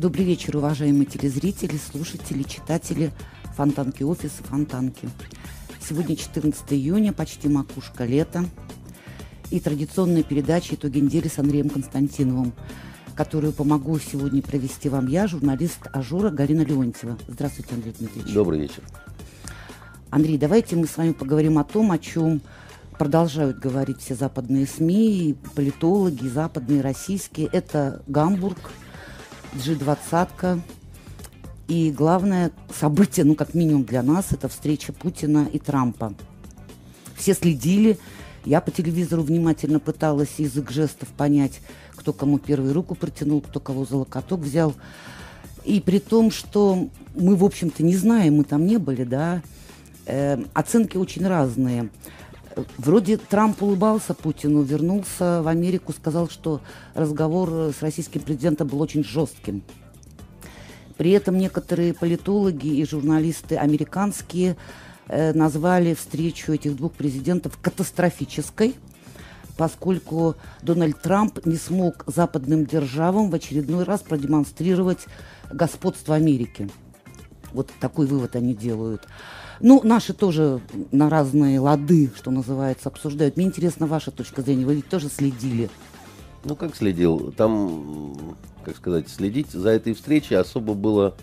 Добрый вечер, уважаемые телезрители, слушатели, читатели Фонтанки офиса Фонтанки. Сегодня 14 июня, почти макушка лета. И традиционная передача «Итоги недели» с Андреем Константиновым, которую помогу сегодня провести вам я, журналист АЖУРа Галина Леонтьева. Здравствуйте, Андрей Дмитриевич. Добрый вечер. Андрей, давайте мы с вами поговорим о том, о чем продолжают говорить все западные СМИ, политологи, западные, российские. Это Гамбург, G20. И главное событие, ну как минимум для нас, это встреча Путина и Трампа. Все следили. Я по телевизору внимательно пыталась язык жестов понять, кто кому первую руку протянул, кто кого за локоток взял. И при том, что мы, в общем-то, не знаем, мы там не были, да, э, оценки очень разные. Вроде Трамп улыбался Путину, вернулся в Америку, сказал, что разговор с российским президентом был очень жестким. При этом некоторые политологи и журналисты американские э, назвали встречу этих двух президентов катастрофической, поскольку Дональд Трамп не смог западным державам в очередной раз продемонстрировать господство Америки. Вот такой вывод они делают. Ну, наши тоже на разные лады, что называется, обсуждают. Мне интересна ваша точка зрения. Вы ведь тоже следили. Ну, как следил? Там, как сказать, следить за этой встречей особо было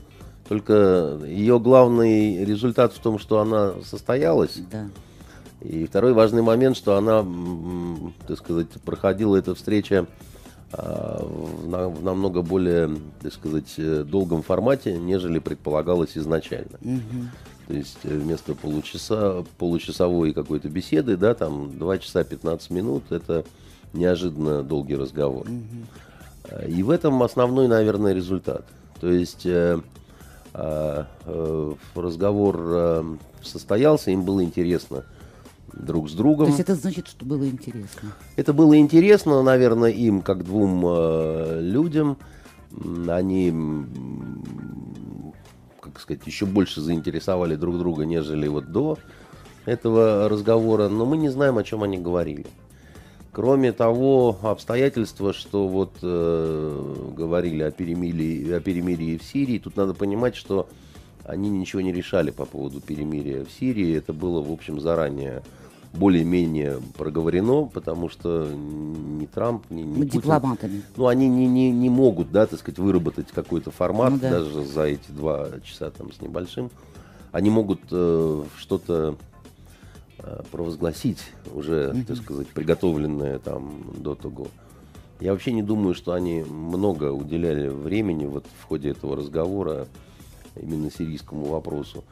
только ее главный результат в том, что она состоялась. Да. И второй важный момент, что она, так сказать, проходила эта встреча а, в намного более, так сказать, э, долгом формате, нежели предполагалось изначально. Угу. То есть э, вместо получаса, получасовой какой-то беседы, да, там 2 часа 15 минут, это неожиданно долгий разговор. Угу. И в этом основной, наверное, результат. То есть э, э, э, разговор э, состоялся, им было интересно друг с другом. То есть это значит, что было интересно? Это было интересно, наверное, им, как двум э, людям. Они как сказать, еще больше заинтересовали друг друга, нежели вот до этого разговора, но мы не знаем, о чем они говорили. Кроме того обстоятельства, что вот э, говорили о перемирии, о перемирии в Сирии, тут надо понимать, что они ничего не решали по поводу перемирия в Сирии. Это было, в общем, заранее более-менее проговорено, потому что ни Трамп, ни, ни Путин, дипломатами. Ну, они не, не, не могут, да, так сказать, выработать какой-то формат ну, да. даже за эти два часа там с небольшим. Они могут э, что-то э, провозгласить уже, mm-hmm. так сказать, приготовленное там до того. Я вообще не думаю, что они много уделяли времени вот в ходе этого разговора именно сирийскому вопросу.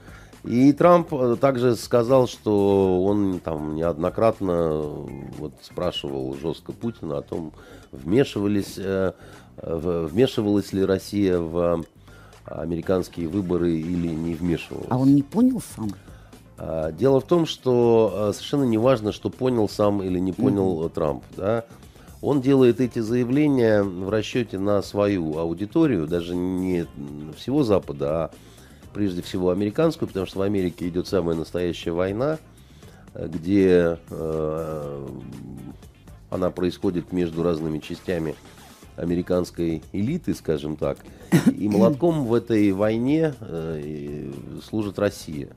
И Трамп э, также сказал, что он там неоднократно э, вот, спрашивал жестко Путина о том, вмешивались, э, вмешивалась ли Россия в американские выборы или не вмешивалась. А он не понял сам? А, дело в том, что совершенно не важно, что понял сам или не понял mm-hmm. Трамп. Да? Он делает эти заявления в расчете на свою аудиторию, даже не всего Запада, а прежде всего американскую, потому что в Америке идет самая настоящая война, где э, она происходит между разными частями американской элиты, скажем так. И молотком в этой войне э, служит Россия.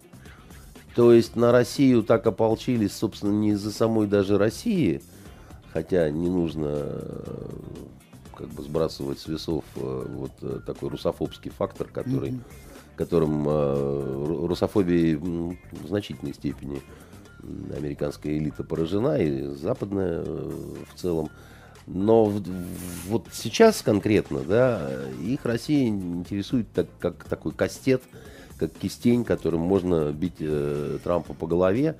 То есть на Россию так ополчились, собственно, не из-за самой даже России, хотя не нужно э, как бы сбрасывать с весов э, вот э, такой русофобский фактор, который mm-hmm которым э, русофобией в значительной степени американская элита поражена, и западная э, в целом. Но вот сейчас конкретно, да, их Россия интересует так, как такой кастет, как кистень, которым можно бить э, Трампа по голове.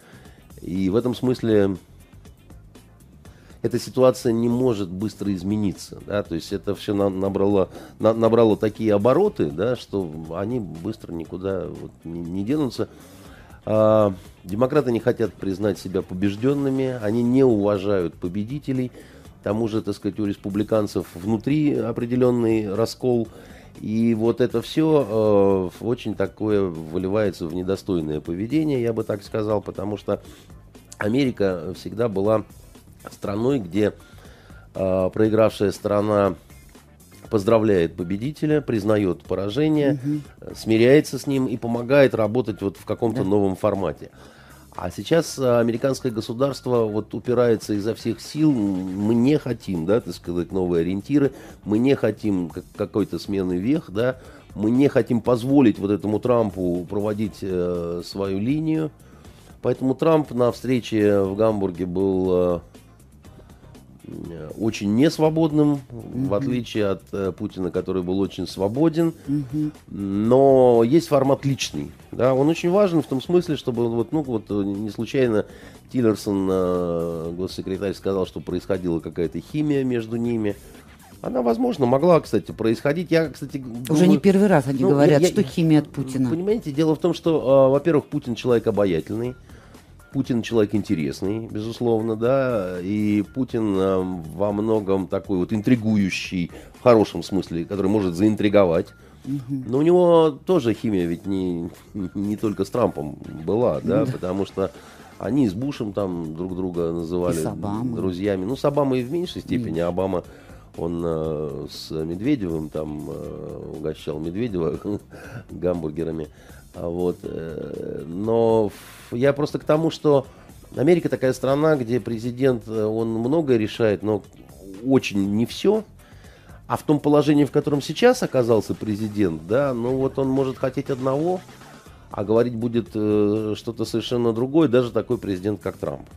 И в этом смысле эта ситуация не может быстро измениться. Да? То есть это все набрало, набрало такие обороты, да, что они быстро никуда вот не, не денутся. А, демократы не хотят признать себя побежденными, они не уважают победителей. К тому же, так сказать, у республиканцев внутри определенный раскол. И вот это все э, очень такое выливается в недостойное поведение, я бы так сказал, потому что Америка всегда была страной, где э, проигравшая сторона поздравляет победителя, признает поражение, угу. смиряется с ним и помогает работать вот в каком-то да. новом формате. А сейчас американское государство вот упирается изо всех сил. Мы не хотим, да, так сказать, новые ориентиры. Мы не хотим какой-то смены вех, да. Мы не хотим позволить вот этому Трампу проводить э, свою линию. Поэтому Трамп на встрече в Гамбурге был Э, очень несвободным, mm-hmm. в отличие от э, Путина, который был очень свободен. Mm-hmm. Но есть формат личный. Да, он очень важен в том смысле, чтобы вот, ну, вот э, не случайно Тиллерсон, э, госсекретарь, сказал, что происходила какая-то химия между ними. Она, возможно, могла, кстати, происходить. Я, кстати, уже не первый раз они ну, говорят, я, что химия от Путина. Понимаете, дело в том, что, э, во-первых, Путин человек обаятельный. Путин человек интересный, безусловно, да, и Путин э, во многом такой вот интригующий, в хорошем смысле, который может заинтриговать. Но у него тоже химия ведь не, не только с Трампом была, да, да, потому что они с Бушем там друг друга называли друзьями. Ну, с Обамой в меньшей степени. Нет. Обама, он э, с Медведевым там э, угощал Медведева гамбургерами. А вот, э, но я просто к тому, что Америка такая страна, где президент, э, он многое решает, но очень не все. А в том положении, в котором сейчас оказался президент, да, ну вот он может хотеть одного, а говорить будет э, что-то совершенно другое, даже такой президент, как Трамп.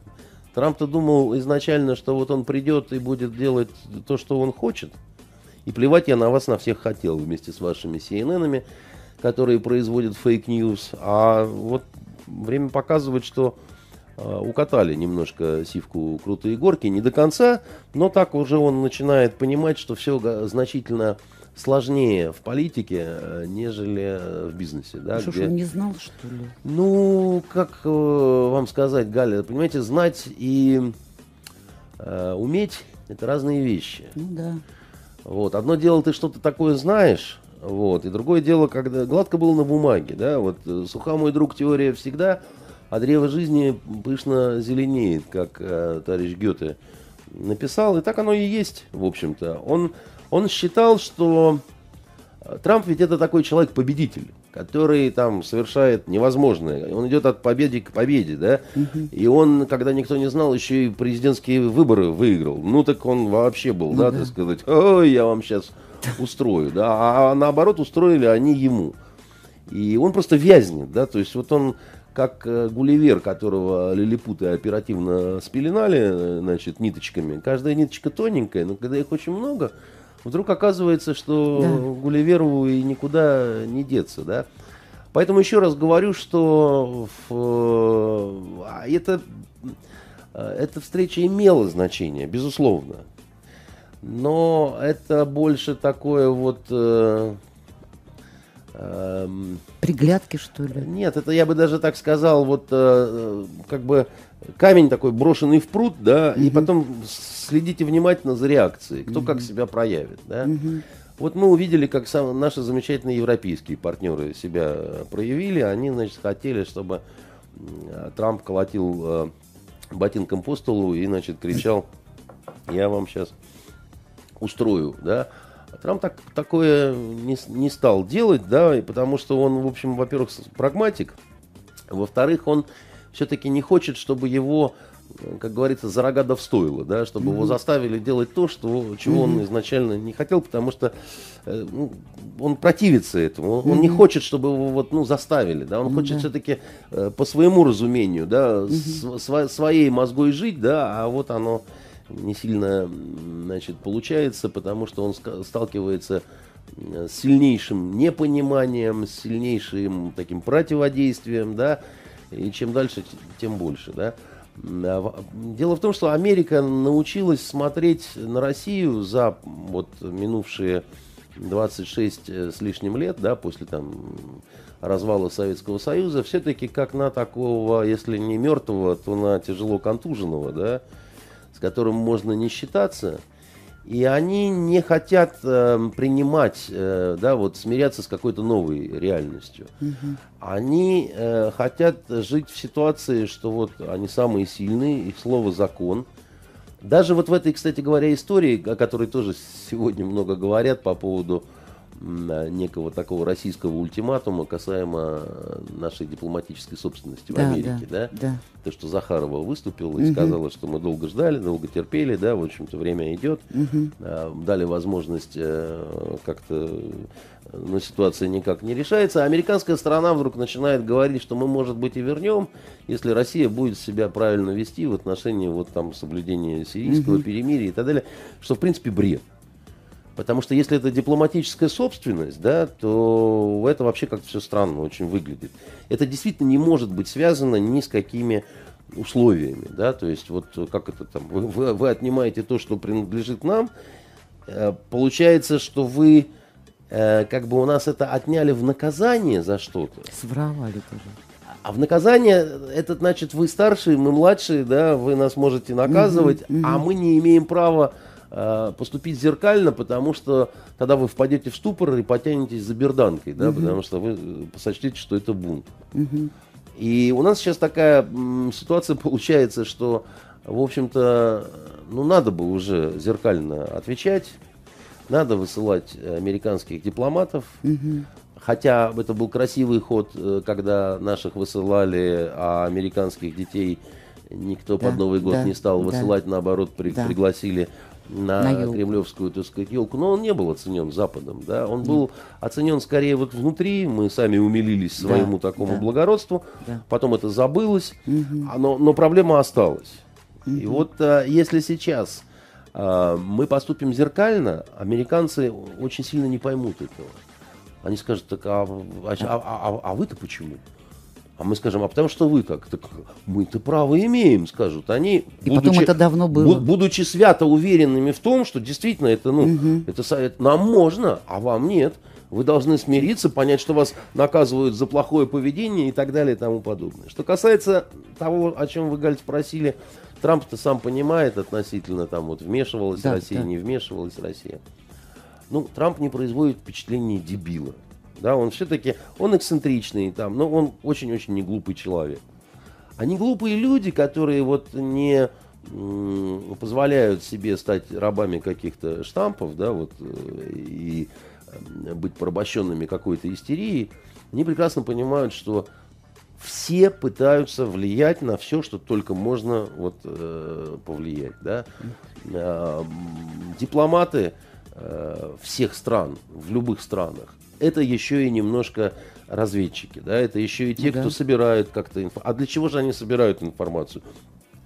Трамп-то думал изначально, что вот он придет и будет делать то, что он хочет. И плевать я на вас на всех хотел вместе с вашими CNN-ами, которые производят fake news. А вот время показывает, что э, укатали немножко сивку крутые горки, не до конца, но так уже он начинает понимать, что все значительно сложнее в политике, э, нежели в бизнесе. Да, что где... он не знал, что ли? Ну, как э, вам сказать, Галя, понимаете, знать и э, уметь – это разные вещи. Ну да. Вот. Одно дело, ты что-то такое знаешь, вот. И другое дело, когда гладко было на бумаге, да, вот э, суха мой друг теория всегда, а древо жизни пышно зеленеет, как э, товарищ Гёте написал, и так оно и есть, в общем-то. Он, он считал, что э, Трамп ведь это такой человек-победитель, который там совершает невозможное. Он идет от победы к победе, да. Угу. И он, когда никто не знал, еще и президентские выборы выиграл. Ну так он вообще был, ну, да, да, так сказать, ой, я вам сейчас устрою, да, а наоборот устроили они ему. И он просто вязнет, да, то есть вот он как э, Гулливер, которого лилипуты оперативно спеленали, э, значит, ниточками. Каждая ниточка тоненькая, но когда их очень много, вдруг оказывается, что да. Гулливеру и никуда не деться, да. Поэтому еще раз говорю, что в, а это, э, эта встреча имела значение, безусловно но это больше такое вот... Э, э, Приглядки, что ли? Нет, это я бы даже так сказал, вот э, как бы камень такой брошенный в пруд, да, угу. и потом следите внимательно за реакцией, кто угу. как себя проявит, да. Угу. Вот мы увидели, как сам, наши замечательные европейские партнеры себя проявили. Они, значит, хотели, чтобы Трамп колотил э, ботинком по столу и, значит, кричал, я вам сейчас устрою, да. А Трамп так, такое не, не стал делать, да, и потому что он, в общем, во-первых, прагматик, во-вторых, он все-таки не хочет, чтобы его, как говорится, за рога да встоило, да, чтобы mm-hmm. его заставили делать то, что, чего mm-hmm. он изначально не хотел, потому что э, ну, он противится этому, он, mm-hmm. он не хочет, чтобы его вот, ну, заставили, да, он mm-hmm. хочет все-таки э, по своему разумению, да, mm-hmm. с, своей мозгой жить, да, а вот оно не сильно значит, получается, потому что он сталкивается с сильнейшим непониманием, с сильнейшим таким противодействием, да, и чем дальше, тем больше, да. А дело в том, что Америка научилась смотреть на Россию за вот минувшие 26 э, с лишним лет, да, после там развала Советского Союза, все-таки как на такого, если не мертвого, то на тяжело контуженного, да, с которым можно не считаться, и они не хотят э, принимать, э, да, вот смиряться с какой-то новой реальностью. Угу. Они э, хотят жить в ситуации, что вот они самые сильные, их слово закон. Даже вот в этой, кстати говоря, истории, о которой тоже сегодня много говорят по поводу некого такого российского ультиматума касаемо нашей дипломатической собственности да, в Америке, да, да? да? То, что Захарова выступила и угу. сказала, что мы долго ждали, долго терпели, да, в общем-то, время идет, угу. дали возможность э, как-то, но ситуация никак не решается. А американская сторона вдруг начинает говорить, что мы, может быть, и вернем, если Россия будет себя правильно вести в отношении вот там соблюдения сирийского угу. перемирия и так далее, что, в принципе, бред. Потому что если это дипломатическая собственность, да, то это вообще как-то все странно очень выглядит. Это действительно не может быть связано ни с какими условиями, да, то есть вот как это там, вы, вы, вы отнимаете то, что принадлежит нам, э, получается, что вы э, как бы у нас это отняли в наказание за что-то. Своровали тоже. А в наказание, это значит, вы старшие, мы младшие, да, вы нас можете наказывать, угу, угу. а мы не имеем права поступить зеркально, потому что тогда вы впадете в ступор и потянетесь за берданкой, да, угу. потому что вы э, сочтете, что это бунт. Угу. И у нас сейчас такая ситуация получается, что, в общем-то, ну, надо бы уже зеркально отвечать, надо высылать американских дипломатов, угу. Хотя это был красивый ход, э, когда наших высылали, а американских детей никто да, под Новый год да, не стал высылать, да, наоборот, при, да. пригласили на, на кремлевскую, так сказать, елку, но он не был оценен Западом, да, он был оценен скорее вот внутри, мы сами умилились своему да, такому да. благородству, да. потом это забылось, угу. но, но проблема осталась. Угу. И вот а, если сейчас а, мы поступим зеркально, американцы очень сильно не поймут этого. Они скажут, так а, а, а, а, а вы-то почему? А мы скажем, а потому что вы так, так мы-то право имеем, скажут они. И будучи, потом это давно было. Будучи свято уверенными в том, что действительно это, ну, угу. это, это нам можно, а вам нет. Вы должны смириться, понять, что вас наказывают за плохое поведение и так далее и тому подобное. Что касается того, о чем вы, Галь, спросили, Трамп-то сам понимает относительно там вот вмешивалась да, Россия, да. не вмешивалась Россия. Ну, Трамп не производит впечатление дебила. Да, он все-таки, он эксцентричный, там, но он очень-очень не глупый человек. А не глупые люди, которые вот не позволяют себе стать рабами каких-то штампов, да, вот, э, и э, быть порабощенными какой-то истерией, они прекрасно понимают, что все пытаются влиять на все, что только можно вот, э, повлиять. Да? Э, дипломаты э, всех стран, в любых странах, это еще и немножко разведчики, да, это еще и те, да. кто собирают как-то информацию. А для чего же они собирают информацию?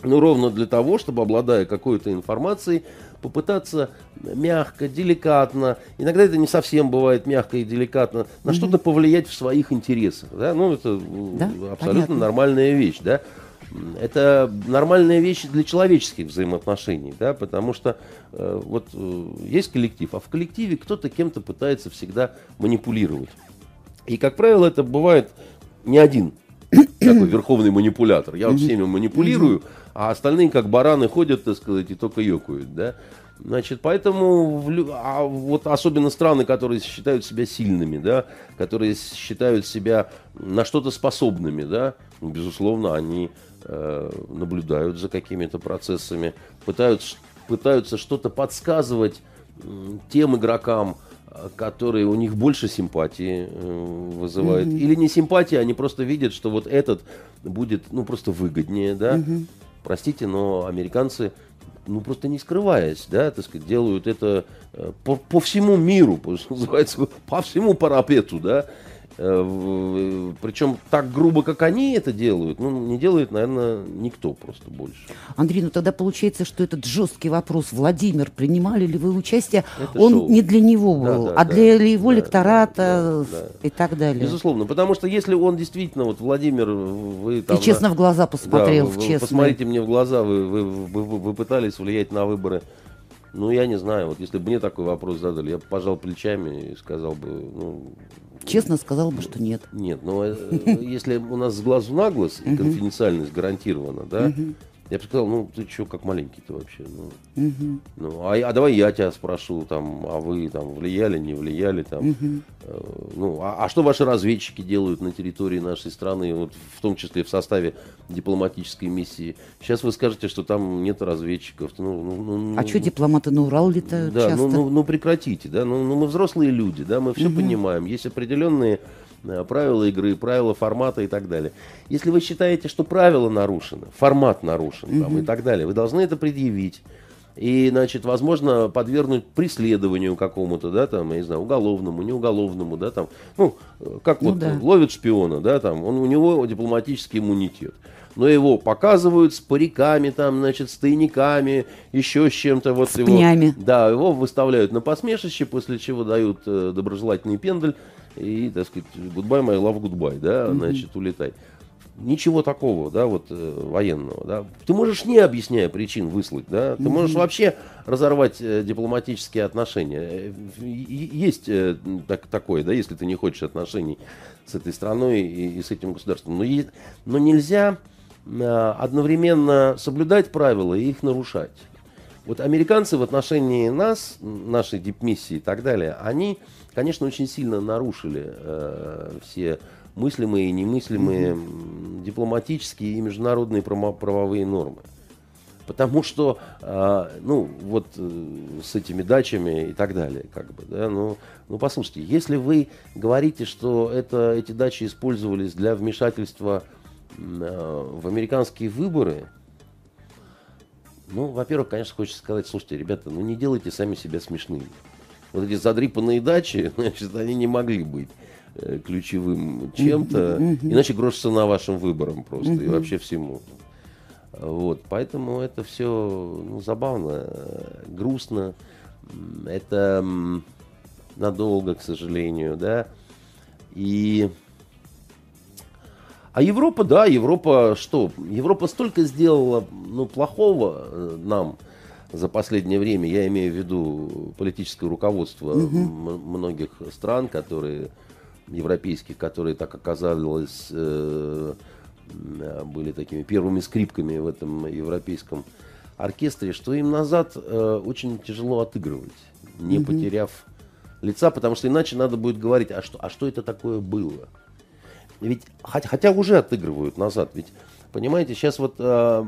Ну, ровно для того, чтобы, обладая какой-то информацией, попытаться мягко, деликатно, иногда это не совсем бывает мягко и деликатно, на mm что-то повлиять в своих интересах. Да? Ну, это да? абсолютно Понятно. нормальная вещь, да. Это нормальная вещь для человеческих взаимоотношений, да, потому что э, вот э, есть коллектив, а в коллективе кто-то кем-то пытается всегда манипулировать. И, как правило, это бывает не один такой верховный манипулятор. Я вот всеми манипулирую, а остальные как бараны ходят, так сказать, и только ёкают, да. Значит, поэтому, а вот особенно страны, которые считают себя сильными, да, которые считают себя на что-то способными, да, безусловно, они наблюдают за какими-то процессами, пытаются, пытаются что-то подсказывать э, тем игрокам, которые у них больше симпатии э, вызывают. Mm-hmm. Или не симпатии, они просто видят, что вот этот будет, ну, просто выгоднее, да. Mm-hmm. Простите, но американцы ну, просто не скрываясь, да, так сказать, делают это э, по, по всему миру, что называется, по всему парапету, да, Э, Причем так грубо, как они это делают, ну, не делает, наверное, никто просто больше. Андрей, ну тогда получается, что этот жесткий вопрос, Владимир, принимали ли вы участие, это он шоу. не для него был, да, да, а да, для его да, лектората да, да, и так далее. Безусловно, потому что если он действительно, вот Владимир, вы там... И честно в глаза посмотрел, да, честно. Посмотрите мне в глаза, вы, вы, вы, вы пытались влиять на выборы ну, я не знаю, вот если бы мне такой вопрос задали, я бы пожал плечами и сказал бы, ну... Честно сказал бы, что нет. Нет, но э, если у нас с глазу на глаз и конфиденциальность гарантирована, да, я бы сказал, ну, ты что, как маленький-то вообще? Ну, угу. ну а, а давай я тебя спрошу, там, а вы там влияли, не влияли, там, угу. э, ну, а, а что ваши разведчики делают на территории нашей страны, вот, в том числе в составе дипломатической миссии? Сейчас вы скажете, что там нет разведчиков. Ну, ну, ну, а ну, что дипломаты на Урал летают да, часто? Ну, ну, ну прекратите, да, ну, ну мы взрослые люди, да, мы все угу. понимаем, есть определенные правила игры, правила формата и так далее. Если вы считаете, что правила нарушены, формат нарушен там, и так далее, вы должны это предъявить и, значит, возможно, подвергнуть преследованию какому-то, да, там, я не знаю, уголовному, не уголовному, да, там, ну, как ну, вот да. ловят шпиона, да, там, он, у него дипломатический иммунитет. Но его показывают с париками, там, значит, с тайниками, еще с чем-то. Вот с его, пнями. Да, его выставляют на посмешище, после чего дают э, доброжелательный пендель и, так сказать, goodbye, my love, goodbye, да, mm-hmm. значит, улетай ничего такого, да, вот э, военного, да. Ты можешь не объясняя причин выслать, да, ты mm-hmm. можешь вообще разорвать э, дипломатические отношения. Э, есть э, так, такое, да, если ты не хочешь отношений с этой страной и, и с этим государством. Но, е, но нельзя э, одновременно соблюдать правила и их нарушать. Вот американцы в отношении нас, нашей дипмиссии и так далее, они, конечно, очень сильно нарушили э, все мыслимые и немыслимые mm-hmm. дипломатические и международные правовые нормы. Потому что, э, ну, вот э, с этими дачами и так далее, как бы, да, ну, ну, послушайте, если вы говорите, что это, эти дачи использовались для вмешательства э, в американские выборы, ну, во-первых, конечно, хочется сказать, слушайте, ребята, ну не делайте сами себя смешными. Вот эти задрипанные дачи, значит, они не могли быть. Э, ключевым чем-то, иначе грош цена вашим выборам просто и вообще всему. Вот, поэтому это все ну, забавно, грустно, это надолго, к сожалению, да. И а Европа, да, Европа что? Европа столько сделала ну, плохого э, нам за последнее время. Я имею в виду политическое руководство угу. многих стран, которые европейских, которые так оказалось э, были такими первыми скрипками в этом европейском оркестре, что им назад э, очень тяжело отыгрывать, не mm потеряв лица, потому что иначе надо будет говорить, а что, а что это такое было? Ведь хотя, хотя уже отыгрывают назад, ведь понимаете, сейчас вот э,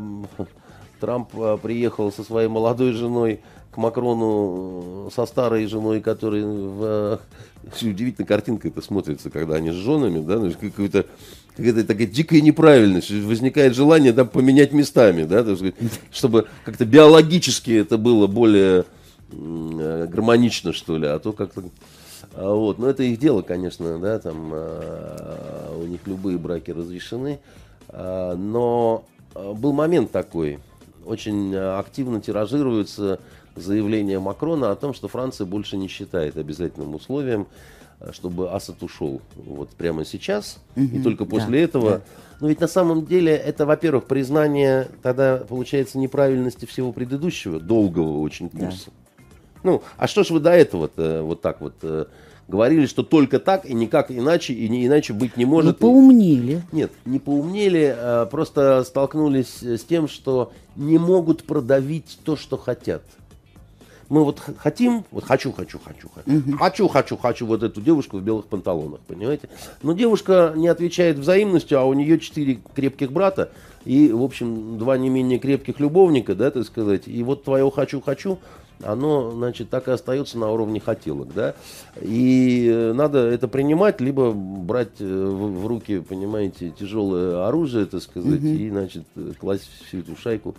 Трамп э, приехал со своей молодой женой к Макрону со старой женой, который в удивительная картинка это смотрится, когда они с женами, да, ну, какой-то какая-то такая дикая неправильность, возникает желание там поменять местами, да, чтобы как-то биологически это было более э, гармонично, что ли, а то как-то... А вот, но это их дело, конечно, да, там у них любые браки разрешены, а, но был момент такой, очень активно тиражируется заявление Макрона о том, что Франция больше не считает обязательным условием, э, чтобы Асад ушел вот прямо сейчас, угу, и только после да, этого. Да. Но ведь на самом деле это, во-первых, признание тогда получается неправильности всего предыдущего, долгого очень курса. Да. Ну, а что ж вы до этого-то вот так вот э, говорили, что только так и никак иначе, и не иначе быть не может. Ну, поумнели. Нет, не поумнели, а просто столкнулись с тем, что не могут продавить то, что хотят мы вот хотим, вот хочу, хочу, хочу, хочу, угу. хочу, хочу, хочу вот эту девушку в белых панталонах, понимаете? Но девушка не отвечает взаимностью, а у нее четыре крепких брата и, в общем, два не менее крепких любовника, да, так сказать. И вот твое хочу, хочу, оно, значит, так и остается на уровне хотелок, да. И надо это принимать, либо брать э, в, в руки, понимаете, тяжелое оружие, так сказать, угу. и, значит, класть всю эту шайку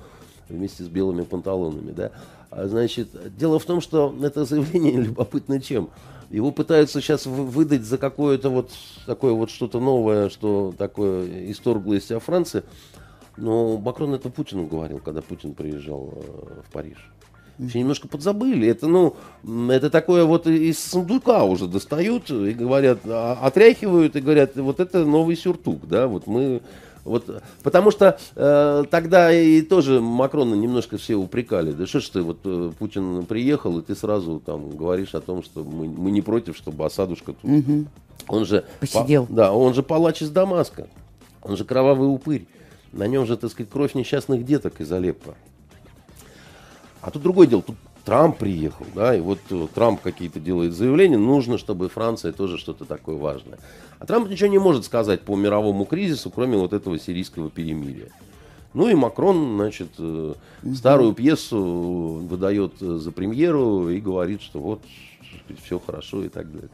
вместе с белыми панталонами, да. А, значит, дело в том, что это заявление любопытно чем. Его пытаются сейчас выдать за какое-то вот такое вот что-то новое, что такое исторгло из себя Франции. Но Макрон это Путину говорил, когда Путин приезжал э, в Париж. Все немножко подзабыли. Это, ну, это такое вот из сундука уже достают и говорят, а, отряхивают и говорят, вот это новый сюртук, да, вот мы вот, потому что э, тогда и тоже Макрона немножко все упрекали. Да что ж ты, вот э, Путин приехал, и ты сразу там говоришь о том, что мы, мы не против, чтобы осадушка тут. Угу. Он же... Посидел. По, да, он же палач из Дамаска. Он же кровавый упырь. На нем же, так сказать, кровь несчастных деток из Алеппо. А тут другое дело. Тут Трамп приехал, да, и вот э, Трамп какие-то делает заявления, нужно, чтобы Франция тоже что-то такое важное. А Трамп ничего не может сказать по мировому кризису, кроме вот этого сирийского перемирия. Ну и Макрон, значит, э, старую пьесу выдает за премьеру и говорит, что вот все хорошо и так далее.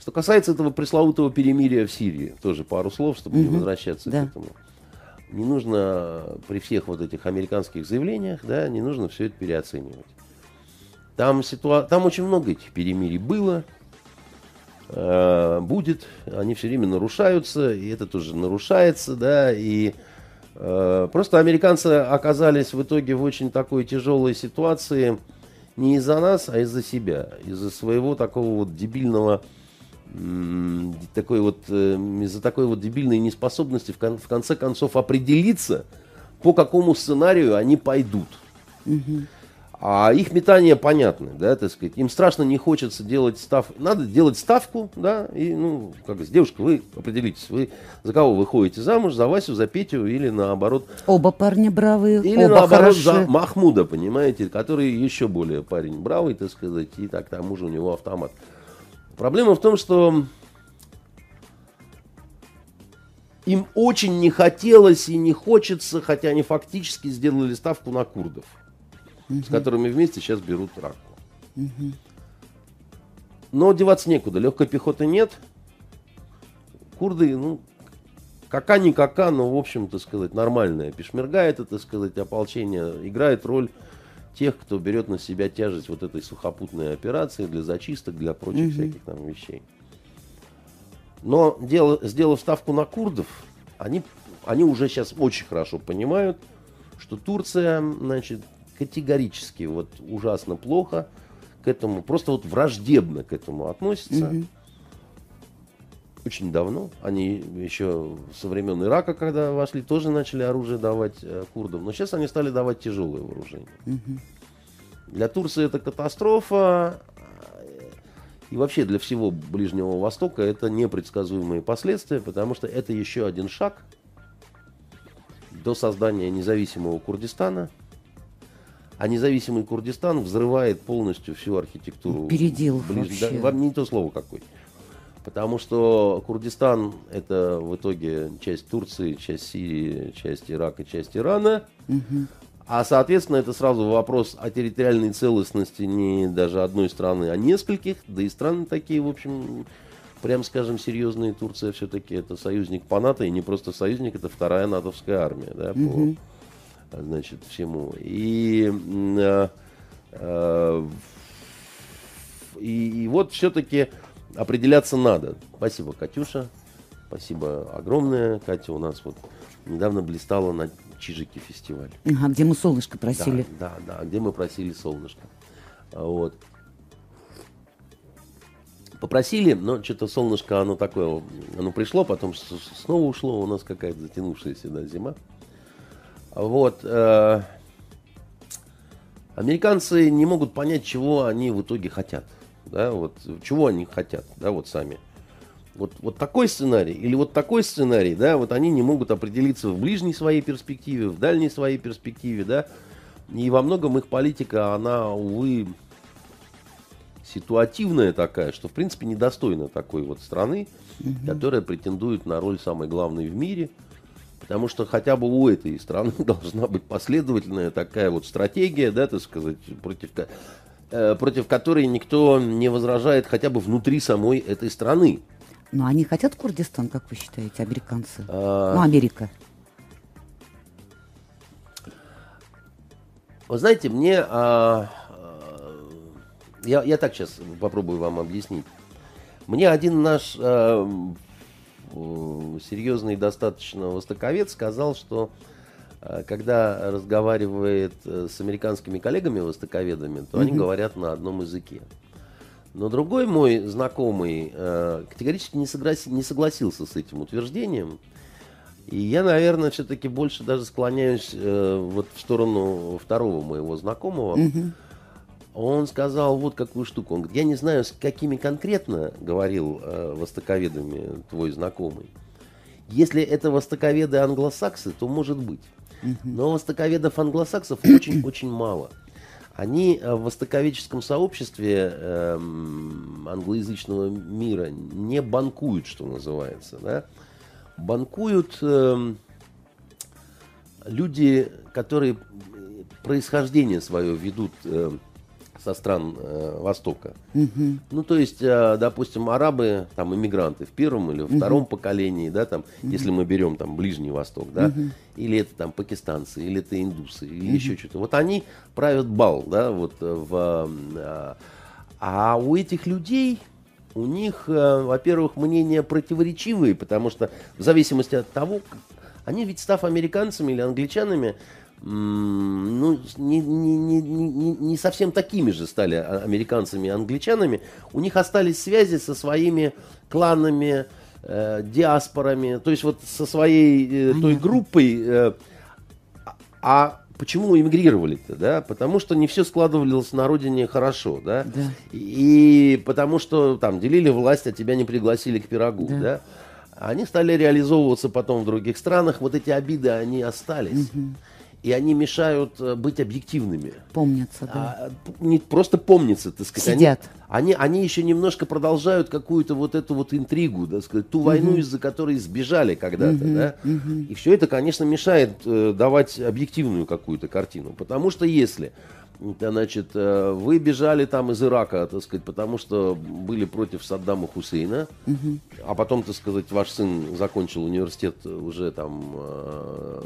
Что касается этого пресловутого перемирия в Сирии, тоже пару слов, чтобы не возвращаться Да. к этому. Не нужно при всех вот этих американских заявлениях, да, не нужно все это переоценивать. Там, ситуа... Там очень много этих перемирий было, э, будет, они все время нарушаются, и это тоже нарушается, да, и э, просто американцы оказались в итоге в очень такой тяжелой ситуации не из-за нас, а из-за себя, из-за своего такого вот дебильного такой вот, э, из-за такой вот дебильной неспособности в, кон- в конце концов определиться, по какому сценарию они пойдут. А их метание понятны, да, так сказать. Им страшно не хочется делать ставку. Надо делать ставку, да, и, ну, как с девушкой, вы определитесь, вы за кого вы ходите замуж, за Васю, за Петю или наоборот, Оба парня бравые, или оба наоборот хороши. за Махмуда, понимаете, который еще более парень бравый, так сказать, и так к тому же у него автомат. Проблема в том, что им очень не хотелось и не хочется, хотя они фактически сделали ставку на курдов, с которыми вместе сейчас берут Ракку. Но деваться некуда, легкой пехоты нет. Курды, ну, кака-никака, но, в общем, так сказать, нормальная пешмерга, это, так сказать, ополчение играет роль тех, кто берет на себя тяжесть вот этой сухопутной операции для зачисток, для прочих всяких там вещей. Но дело, сделав ставку на курдов, они, они уже сейчас очень хорошо понимают, что Турция, значит, категорически вот ужасно плохо к этому, просто вот враждебно к этому относится. Очень давно. Они еще со времен Ирака, когда вошли, тоже начали оружие давать э, курдам. Но сейчас они стали давать тяжелое вооружение. Для Турции это катастрофа. И вообще для всего Ближнего Востока это непредсказуемые последствия, потому что это еще один шаг до создания независимого Курдистана. А независимый Курдистан взрывает полностью всю архитектуру. Передел ближ- вообще. Да, вам не то слово какой. Потому что Курдистан это в итоге часть Турции, часть Сирии, часть Ирака, часть Ирана. А соответственно это сразу вопрос о территориальной целостности не даже одной страны, а нескольких. Да и страны такие, в общем, прям скажем, серьезные. Турция все-таки это союзник по НАТО, и не просто союзник, это вторая натовская армия, да, по, значит, всему. И, э, э, и, и вот все-таки определяться надо. Спасибо, Катюша. Спасибо огромное. Катя у нас вот недавно блистала на Чижике фестиваль. Ага, где мы солнышко просили. Да, да, да, где мы просили солнышко. А Вот. Попросили, но что-то солнышко, оно такое, оно пришло, потом снова ушло, у нас какая-то затянувшаяся да, зима. А Вот. э, американцы не могут понять, чего они в итоге хотят. Да, вот, чего они хотят, да, вот сами. Вот, вот такой сценарий или вот такой сценарий, да, вот они не могут определиться в ближней своей перспективе, в дальней своей перспективе, да. И во многом их политика, она, увы, ситуативная такая, что, в принципе, недостойна такой вот страны, которая претендует на роль самой главной в мире. Потому что хотя бы у этой страны должна быть последовательная такая вот стратегия, да, так сказать, против, против которой никто не возражает хотя бы внутри самой этой страны. Но они хотят Курдистан, как вы считаете, американцы? А, Ну, Америка. Вы знаете, мне... а, а, я, я так сейчас попробую вам объяснить. Мне один наш а, э, серьезный достаточно востоковед сказал, что когда разговаривает э, с американскими коллегами-востоковедами, то они говорят на одном языке. Но другой мой знакомый э, категорически не, согласи- не согласился с этим утверждением. И я, наверное, все-таки больше даже склоняюсь э, вот в сторону второго моего знакомого. Он сказал вот какую штуку. Он говорит, я не знаю, с какими конкретно говорил э, востоковедами твой знакомый. Если это востоковеды англосаксы, то может быть. Но востоковедов англосаксов очень-очень мало. они в востоковедческом сообществе э, англоязычного мира не банкуют, что называется. Да? Банкуют э, люди, которые происхождение свое ведут э, со стран э, Востока. Мгм. Ну, то есть, э, допустим, арабы, там, иммигранты в первом или во втором поколении, да, там, если мы берем там Ближний Восток, да, или это там пакистанцы, или это индусы, или еще что-то. Вот они правят бал, да, вот э, в... э, а у этих людей, у них, э, во-первых, мнения противоречивые, потому что в зависимости от того, они ведь став американцами или англичанами, ну, не, не, не, не, не совсем такими же стали а- американцами и англичанами. У них остались связи со своими кланами, э, диаспорами, то есть вот со своей э, той группой. э, а- а почему эмигрировали-то, да? Потому что не все складывалось на родине хорошо, да? Да. И потому что там делили власть, а тебя не пригласили к пирогу, Да. да? Они стали реализовываться потом в других странах, вот эти обиды, они остались. И они мешают э, быть объективными. Помнится, да. А, не просто помнится, так сказать. они- Сидят. Они, они, еще немножко продолжают какую-то вот эту вот интригу, да, сказать, ту войну, из-за которой сбежали когда-то, да. И все это, конечно, мешает э, давать объективную какую-то картину. Потому что если значит, э, вы бежали там из Ирака, так сказать, потому что были против Саддама Хусейна, а потом, так сказать, ваш сын закончил университет уже там э,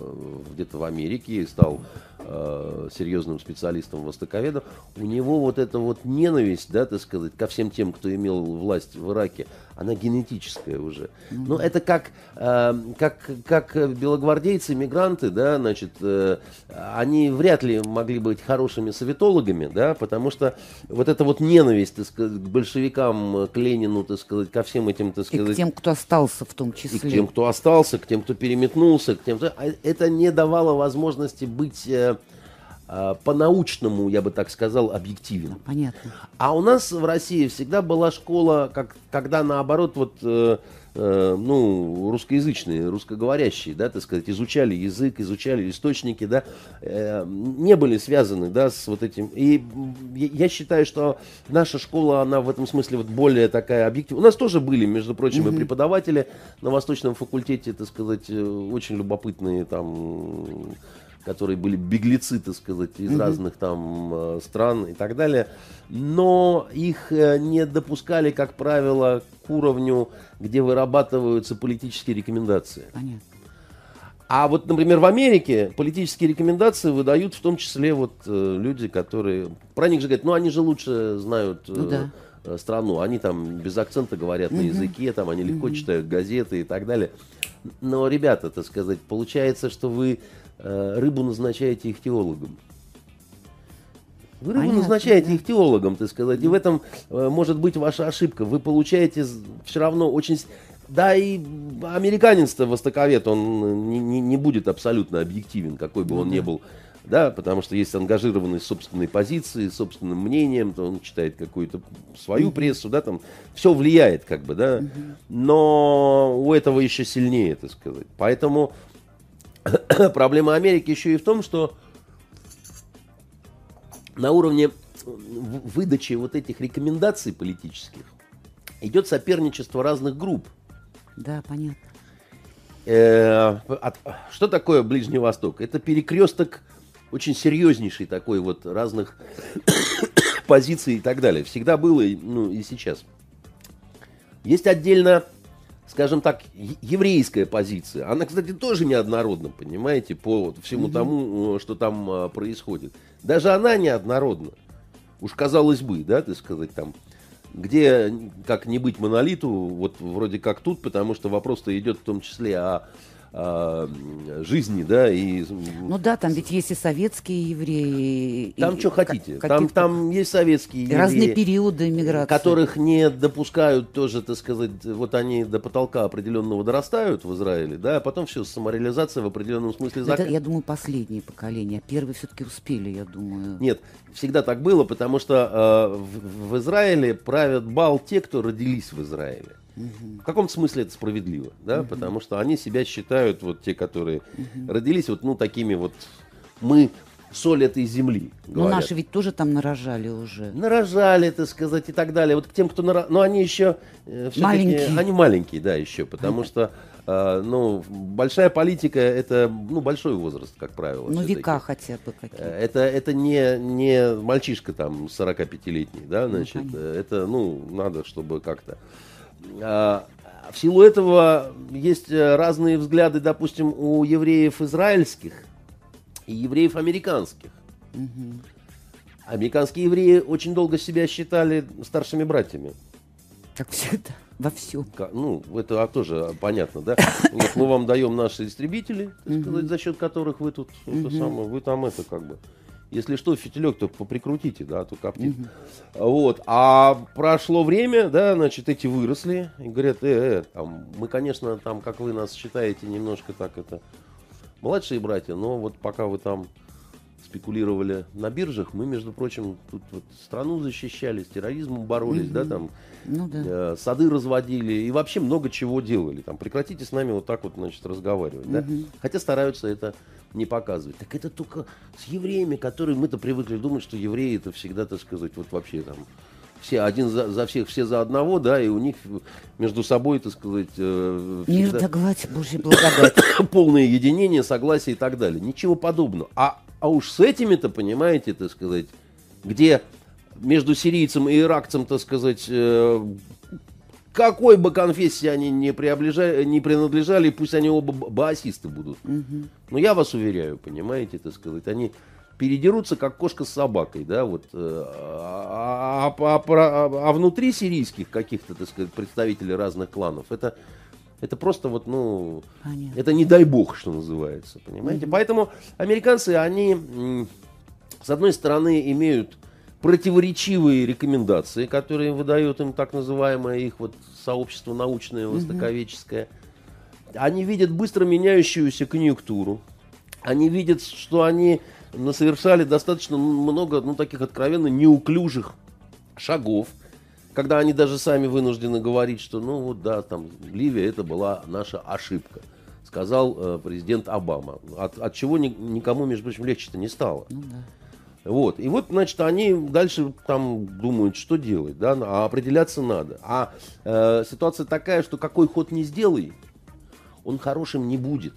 где-то в Америке и стал э, серьезным специалистом востоковедом, у него вот эта вот ненависть, да, так сказать, ко всем тем, кто имел власть в Ираке, она генетическая уже. Ну, это как, э, как, как белогвардейцы, мигранты, да, значит, э, они вряд ли могли быть хорошими советологами, да, потому что вот эта вот ненависть, так сказать, к большевикам, к Ленину, так сказать, ко всем этим, так И сказать, к тем, кто остался в том и числе. к тем, кто остался, к тем, кто переметнулся, к тем, кто... а это не давало возможности быть э, э, по-научному, я бы так сказал, объективен. Понятно. А у нас в России всегда была школа, как, когда наоборот, вот, э, э, ну, русскоязычные, русскоговорящие, да, так сказать, изучали язык, изучали источники, да, э, не были связаны, да, с вот этим. И я считаю, что наша школа, она в этом смысле вот более такая объективная. У нас тоже были, между прочим, и преподаватели на Восточном факультете, так сказать, э, очень любопытные там которые были беглецы, так сказать, из разных там э, стран и так далее, но их э, не допускали, как правило, к уровню, где вырабатываются политические рекомендации. Понятно. А вот, например, в Америке политические рекомендации выдают в том числе вот э, люди, которые про них же говорят, ну они же лучше знают э, Ну да. э, страну, они там без акцента говорят на языке, там они легко читают газеты и так далее. Но, ребята, так сказать, получается, что вы рыбу назначаете ихтиологом. Вы рыбу Понятно, назначаете да. ихтиологом, так сказать, и в этом э, может быть ваша ошибка. Вы получаете все равно очень... Да и американец-то востоковед, он не, не- не будет абсолютно объективен, какой бы он ни был. Да, потому что есть ангажированность собственной позиции, собственным мнением, то он читает какую-то свою прессу, да, там все влияет, как бы, да. Но у этого еще сильнее, так сказать. Поэтому проблема Америки еще и в том, что на уровне в- выдачи вот этих рекомендаций политических идет соперничество разных групп. Да, понятно. Э, от- что такое Ближний Восток? Это перекресток очень серьезнейший такой вот разных позиций и так далее. Всегда было, ну и сейчас. Есть отдельно, скажем так, еврейская позиция. Она, кстати, тоже неоднородна, понимаете, по вот всему тому, э, что там э, происходит. Даже она неоднородна. Уж казалось бы, да, так сказать, там, где как не быть монолиту, вот вроде как тут, потому что вопрос-то идет в том числе о, жизни, да, и Ну да, там ведь есть и советские евреи. там и что хотите. Там, там есть советские и разные евреи, периоды миграции. которых не допускают тоже, так сказать, вот они до потолка определенного дорастают в Израиле, да, а потом все, самореализация в определенном смысле Это, зак- я думаю, последнее поколение. Первые все-таки успели, я думаю. Нет, всегда так было, потому что э, в, в Израиле правят бал те, кто родились в Израиле. В каком-то смысле это справедливо, да, потому что они себя считают, вот те, которые родились, вот, ну, такими вот, мы соль этой земли. Ну, наши ведь тоже там нарожали уже. Нарожали, так сказать, и так далее. Вот к тем, кто нарожали, но они еще э, Маленькие. они маленькие, да, еще, потому что, э, ну, большая политика это, ну, большой возраст, как правило. Ну, века хотя бы Э, какие. Это, это не, не мальчишка там 45-летний, да, значит, понятно. э, это, ну, надо, чтобы как-то... А, в силу этого есть э, разные взгляды, допустим, у евреев израильских и евреев американских. Американские евреи очень долго себя считали старшими братьями. Как всегда, во всем. Ну, это а, тоже понятно, да? Вот мы вам даем наши истребители, так сказать, за счет которых вы тут, это самое, вы там это как бы. Если что, фитилек то поприкрутите, да, а то коптит. Вот. А прошло время, да, значит, эти выросли и говорят, э, э, там, мы, конечно, там, как вы нас считаете, немножко так это младшие братья, но вот пока вы там спекулировали на биржах, мы, между прочим, тут вот страну защищали, с терроризмом боролись, да, там, Ну да. э, сады разводили и вообще много чего делали. Там, прекратите с нами вот так вот, значит, разговаривать. Да? Хотя стараются это не показывать. Так это только с евреями, которые мы-то привыкли думать, что евреи это всегда, так сказать, вот вообще там все один за, за всех, все за одного, да, и у них между собой, так сказать, э, Мир да гладь, Божья благодать. полное единение, согласие и так далее. Ничего подобного. А, а уж с этими-то, понимаете, так сказать, где между сирийцем и иракцем, так сказать, э, какой бы конфессии они не, не принадлежали, пусть они оба б- баасисты будут. Но я вас уверяю, понимаете, так сказать, они передерутся, как кошка с собакой, да, вот. э, А, а- а- а внутри сирийских каких-то, так сказать, представителей разных кланов, это, это просто вот, ну, Понятно. это не дай бог, что называется, понимаете? Поэтому американцы, они, с одной стороны, имеют противоречивые рекомендации, которые выдает им так называемое их вот сообщество научное, востоковедческое. Они видят быстро меняющуюся конъюнктуру. Они видят, что они совершали достаточно много, ну, таких откровенно неуклюжих шагов, когда они даже сами вынуждены говорить, что, ну, вот, да, там, Ливия, это была наша ошибка, сказал э, президент Обама. От, от чего ни- никому, между прочим, легче-то не стало. Ну да. Вот. И вот, значит, они дальше там думают, что делать, да, а определяться надо. А э, ситуация такая, что какой ход не сделай, он хорошим не будет.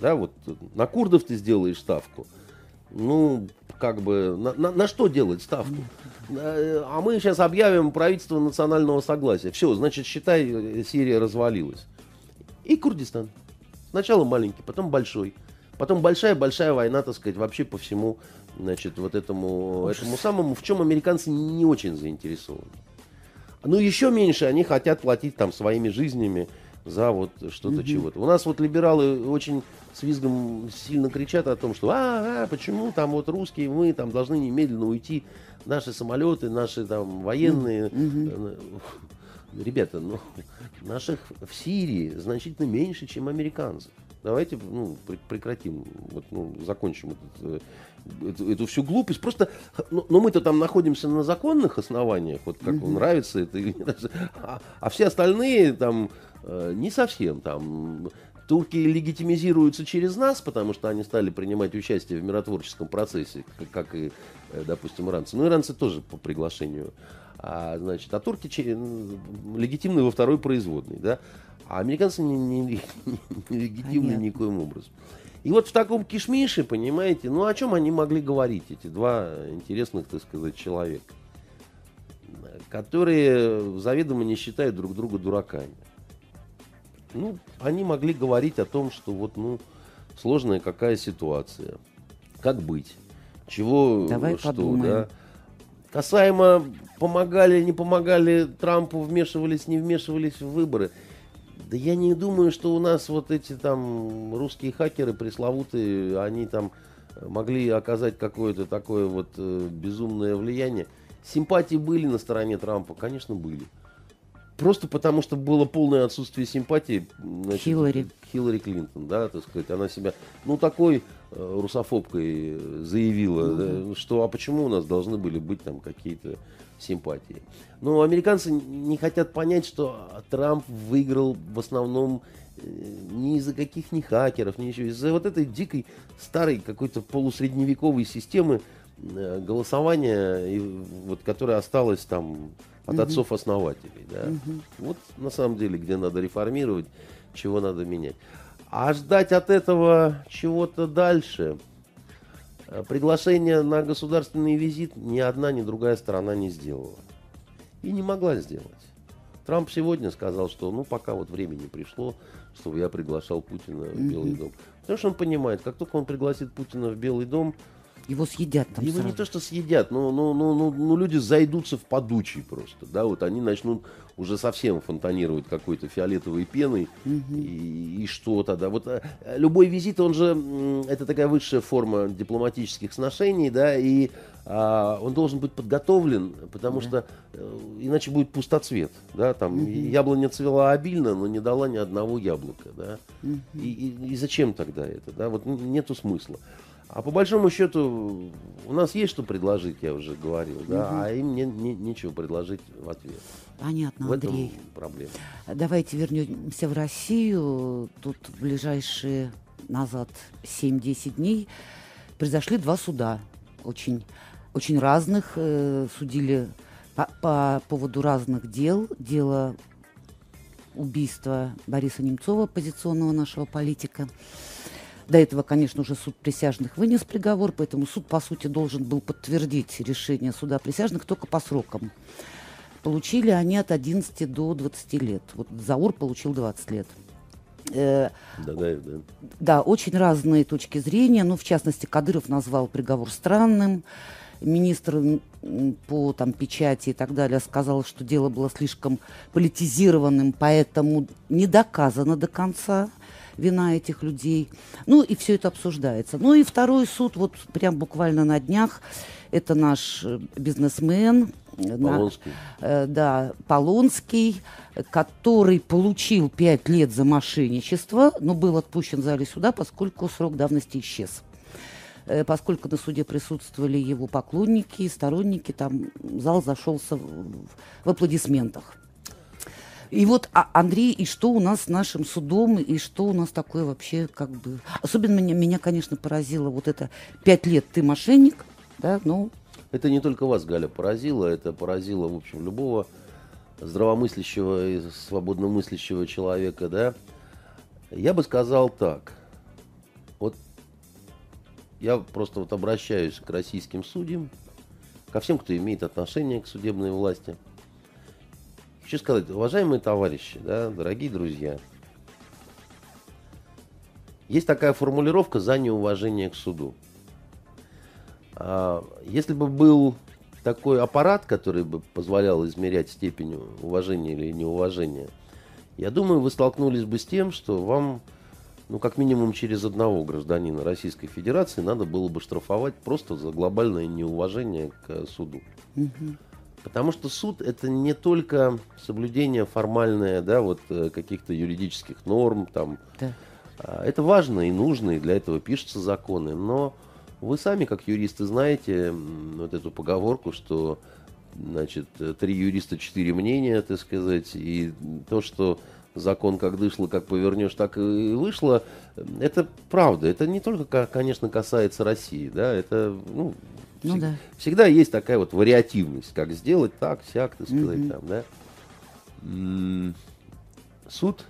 Да, вот на курдов ты сделаешь ставку. Ну, как бы, на, на- на что делать ставку? Э, А мы сейчас объявим правительство национального согласия. Все, значит, считай, Сирия развалилась. И Курдистан. Сначала маленький, потом большой. Потом большая-большая война, так сказать, вообще по всему, значит, вот этому, этому самому, в чем американцы не очень заинтересованы. Ну, еще меньше они хотят платить там своими жизнями за вот что-то чего-то. У нас вот либералы очень с визгом сильно кричат о том, что а, а, почему там вот русские, мы там должны немедленно уйти, наши самолеты, наши там военные. Э, Ребята, ну, наших в Сирии значительно меньше, чем американцев. Давайте ну, пр- прекратим, вот, ну, закончим этот, э, эту, эту всю глупость. Просто, ну, ну, мы-то там находимся на законных основаниях, вот как вам нравится это. А, а все остальные там э, не совсем там. Турки легитимизируются через нас, потому что они стали принимать участие в миротворческом процессе, как, как и, э, допустим, иранцы. Ну, иранцы тоже по приглашению. А, значит, а турки легитимны во второй производной, да? А американцы не, не- не легитимны Понятно. никоим образом. И вот в таком кишмише, понимаете, ну о чем они могли говорить, эти два интересных, так сказать, человека, которые заведомо не считают друг друга дураками. Ну, они могли говорить о том, что вот, ну, сложная какая ситуация, как быть, чего, Давай что, подумаем. да. Касаемо помогали, не помогали Трампу, вмешивались, не вмешивались в выборы. Да я не думаю, что у нас вот эти там русские хакеры пресловутые, они там могли оказать какое-то такое вот э, безумное влияние. Симпатии были на стороне Трампа, конечно, были. Просто потому, что было полное отсутствие симпатии значит, Хиллари. Хиллари Клинтон, да, так сказать, она себя, ну, такой э, русофобкой заявила, да, что, а почему у нас должны были быть там какие-то симпатии. Но американцы не хотят понять, что Трамп выиграл в основном э, не из-за каких ни хакеров, ничего, из-за вот этой дикой старой какой-то полусредневековой системы э, голосования, и, вот, которая осталась там от угу. отцов-основателей. Да? Угу. Вот на самом деле, где надо реформировать, чего надо менять. А ждать от этого чего-то дальше, приглашение на государственный визит ни одна, ни другая сторона не сделала. И не могла сделать. Трамп сегодня сказал, что ну пока вот время не пришло, чтобы я приглашал Путина в Белый дом. Потому что он понимает, как только он пригласит Путина в Белый дом, его съедят там Его сразу. не то, что съедят, но, но, но, но, но люди зайдутся в подучий просто. Да, вот они начнут уже совсем фонтанировать какой-то фиолетовой пеной. Угу. И, и что тогда? Вот э, любой визит, он же, это такая высшая форма дипломатических сношений, да, и а, он должен быть подготовлен, потому да. что э, иначе будет пустоцвет, да, там угу. яблоня цвела обильно, но не дала ни одного яблока, да. Угу. И, и, и зачем тогда это, да, вот нету смысла. А по большому счету у нас есть что предложить, я уже говорил, да, угу. а им не, не, нечего предложить в ответ. Понятно, в Андрей. Этом проблема. Давайте вернемся в Россию. Тут в ближайшие назад 7-10 дней произошли два суда, очень, очень разных, э, судили по, по поводу разных дел. Дело убийства Бориса Немцова, оппозиционного нашего политика, до этого, конечно, уже суд присяжных вынес приговор, поэтому суд, по сути, должен был подтвердить решение суда присяжных только по срокам. Получили они от 11 до 20 лет. Вот Заур получил 20 лет. Э, да, да, да. да, очень разные точки зрения. Ну, в частности, Кадыров назвал приговор странным. Министр по там, печати и так далее сказал, что дело было слишком политизированным, поэтому не доказано до конца вина этих людей. Ну и все это обсуждается. Ну и второй суд, вот прям буквально на днях, это наш э, бизнесмен, Полонский. На, э, да, Полонский, который получил пять лет за мошенничество, но был отпущен в зале суда, поскольку срок давности исчез. Э, поскольку на суде присутствовали его поклонники и сторонники, там зал зашелся в, в аплодисментах. И вот, а, Андрей, и что у нас с нашим судом, и что у нас такое вообще, как бы... Особенно меня, меня конечно, поразило вот это «пять лет ты мошенник», да, ну... Это не только вас, Галя, поразило, это поразило, в общем, любого здравомыслящего и свободномыслящего человека, да. Я бы сказал так. Вот я просто вот обращаюсь к российским судьям, ко всем, кто имеет отношение к судебной власти – Хочу сказать, уважаемые товарищи, да, дорогие друзья, есть такая формулировка за неуважение к суду. А, если бы был такой аппарат, который бы позволял измерять степень уважения или неуважения, я думаю, вы столкнулись бы с тем, что вам, ну, как минимум через одного гражданина Российской Федерации надо было бы штрафовать просто за глобальное неуважение к суду. Угу. Потому что суд это не только соблюдение формальное, да, вот э, каких-то юридических норм, там. Да. А, это важно и нужно, и для этого пишутся законы. Но вы сами, как юристы, знаете вот эту поговорку, что значит, три юриста, четыре мнения, так сказать, и то, что закон как дышло, как повернешь, так и вышло, это правда. Это не только, конечно, касается России, да, это, ну, ну, всег, да. Всегда есть такая вот вариативность, как сделать так, сяк, так сказать, mm-hmm. там, да. Суд,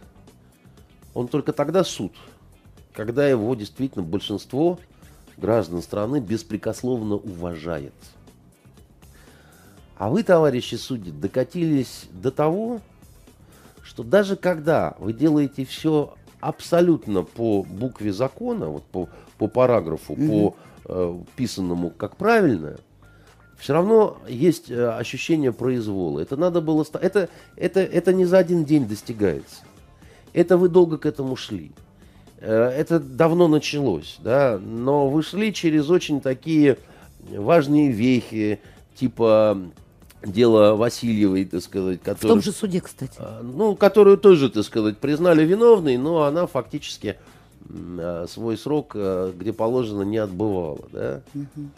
он только тогда суд, когда его действительно большинство граждан страны беспрекословно уважает. А вы, товарищи судьи, докатились до того, что даже когда вы делаете все абсолютно по букве закона, вот по, по параграфу, mm-hmm. по писанному как правильно, все равно есть э, ощущение произвола. Это надо было... Это, это, это не за один день достигается. Это вы долго к этому шли. Э, это давно началось, да, но вы шли через очень такие важные вехи, типа дело Васильевой, так сказать, который, В том же суде, кстати. Э, ну, которую тоже, так сказать, признали виновной, но она фактически свой срок, э, где положено, не отбывала. Да? Угу.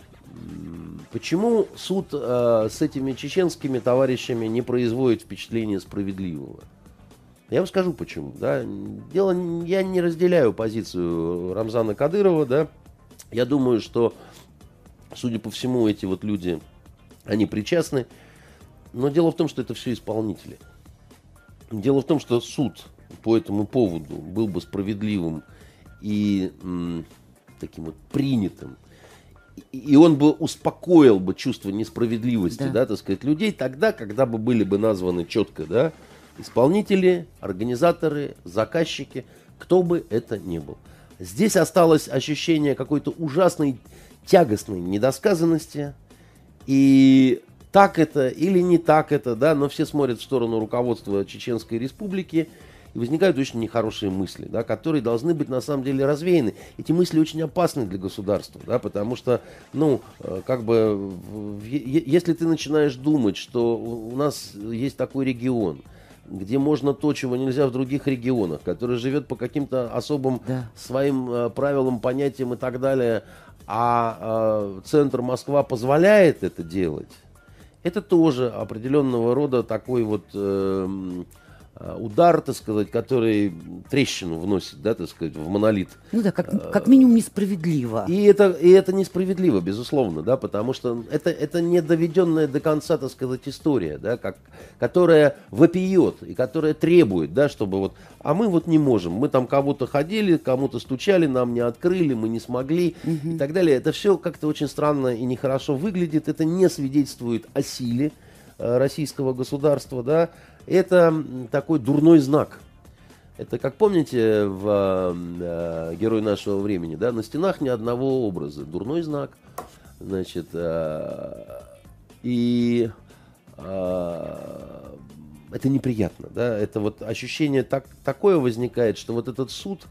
Почему суд э, с этими чеченскими товарищами не производит впечатление справедливого? Я вам скажу почему. Да? Дело, я не разделяю позицию Рамзана Кадырова. Да? Я думаю, что, судя по всему, эти вот люди, они причастны. Но дело в том, что это все исполнители. Дело в том, что суд по этому поводу был бы справедливым и м, таким вот принятым, и он бы успокоил бы чувство несправедливости, да. да, так сказать, людей тогда, когда бы были бы названы четко, да, исполнители, организаторы, заказчики, кто бы это ни был. Здесь осталось ощущение какой-то ужасной тягостной недосказанности, и так это или не так это, да, но все смотрят в сторону руководства Чеченской Республики, и возникают очень нехорошие мысли, да, которые должны быть на самом деле развеяны. Эти мысли очень опасны для государства, да, потому что, ну, э, как бы, если ты начинаешь думать, что у нас есть такой регион, где можно то, чего нельзя в других регионах, который живет по каким-то особым да. своим э, правилам, понятиям и так далее, а э, центр Москва позволяет это делать, это тоже определенного рода такой вот э, Э, удар, так сказать, который трещину вносит, да, так сказать, в монолит. Ну да, как, э, как минимум несправедливо. И это, и это несправедливо, безусловно, да, потому что это, это не доведенная до конца, так сказать, история, да, как, которая вопиет и которая требует, да, чтобы вот, а мы вот не можем, мы там кого-то ходили, кому-то стучали, нам не открыли, мы не смогли угу. и так далее. Это все как-то очень странно и нехорошо выглядит, это не свидетельствует о силе э, российского государства, да, это такой дурной знак. Это, как помните, в э, «Герой нашего времени», да, на стенах ни одного образа. Дурной знак. Значит, э, и э, это неприятно, да, это вот ощущение так, такое возникает, что вот этот суд,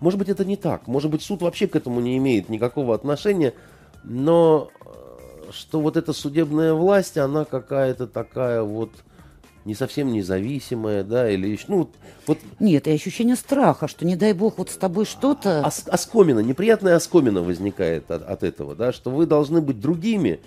может быть, это не так, может быть, суд вообще к этому не имеет никакого отношения, но э, что вот эта судебная власть, она какая-то такая вот, не совсем независимая, да, или еще, ну, вот... Нет, и ощущение страха, что, не дай бог, вот с тобой что-то... Ос оскомина, неприятная оскомина возникает от, от этого, да, что вы должны быть другими.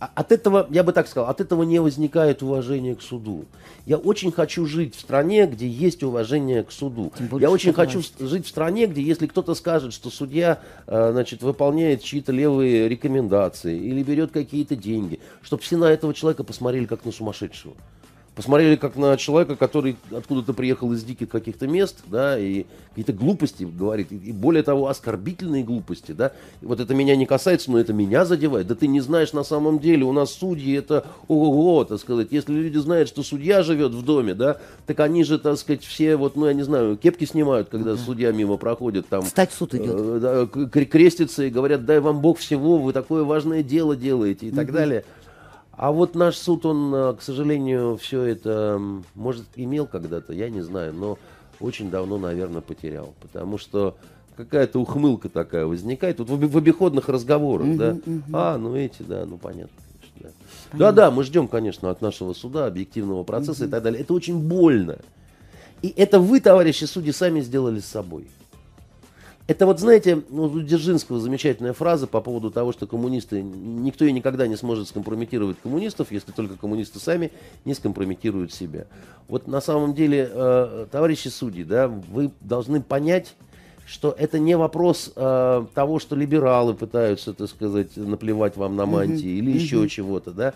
А, от этого, я бы так сказал, от этого не возникает уважение к суду. Я очень хочу жить в стране, где есть уважение к суду. Я очень хочу власть. жить в стране, где если кто-то скажет, что судья э, значит, выполняет чьи-то левые рекомендации или берет какие-то деньги, чтобы все на этого человека посмотрели как на сумасшедшего посмотрели как на человека, который откуда-то приехал из диких каких-то мест, да, и какие-то глупости говорит, и более того, оскорбительные глупости, да. И вот это меня не касается, но это меня задевает. Да ты не знаешь на самом деле, у нас судьи это ого-го, так сказать. Если люди знают, что судья живет в доме, да, так они же, так сказать, все вот, ну, я не знаю, кепки снимают, когда да. судья мимо проходит, там... Встать в суд идет. Э, да, крестятся и говорят, дай вам Бог всего, вы такое важное дело делаете и угу. так далее. А вот наш суд, он, э, к сожалению, все это, может, имел когда-то, я не знаю, но очень давно, наверное, потерял. Потому что какая-то ухмылка такая возникает. Тут в обиходных разговорах, угу, да. Угу. А, ну эти, да, ну понятно. да. да, да, мы ждем, конечно, от нашего суда объективного процесса угу. и так далее. Это очень больно. И это вы, товарищи судьи, сами сделали с собой. Это вот, знаете, у Дзержинского замечательная фраза по поводу того, что коммунисты, никто и никогда не сможет скомпрометировать коммунистов, если только коммунисты сами не скомпрометируют себя. Вот на самом деле, э, товарищи судьи, да, вы должны понять, что это не вопрос э, того, что либералы пытаются, так сказать, наплевать вам на мантии mm-hmm. или еще mm-hmm. чего-то, да.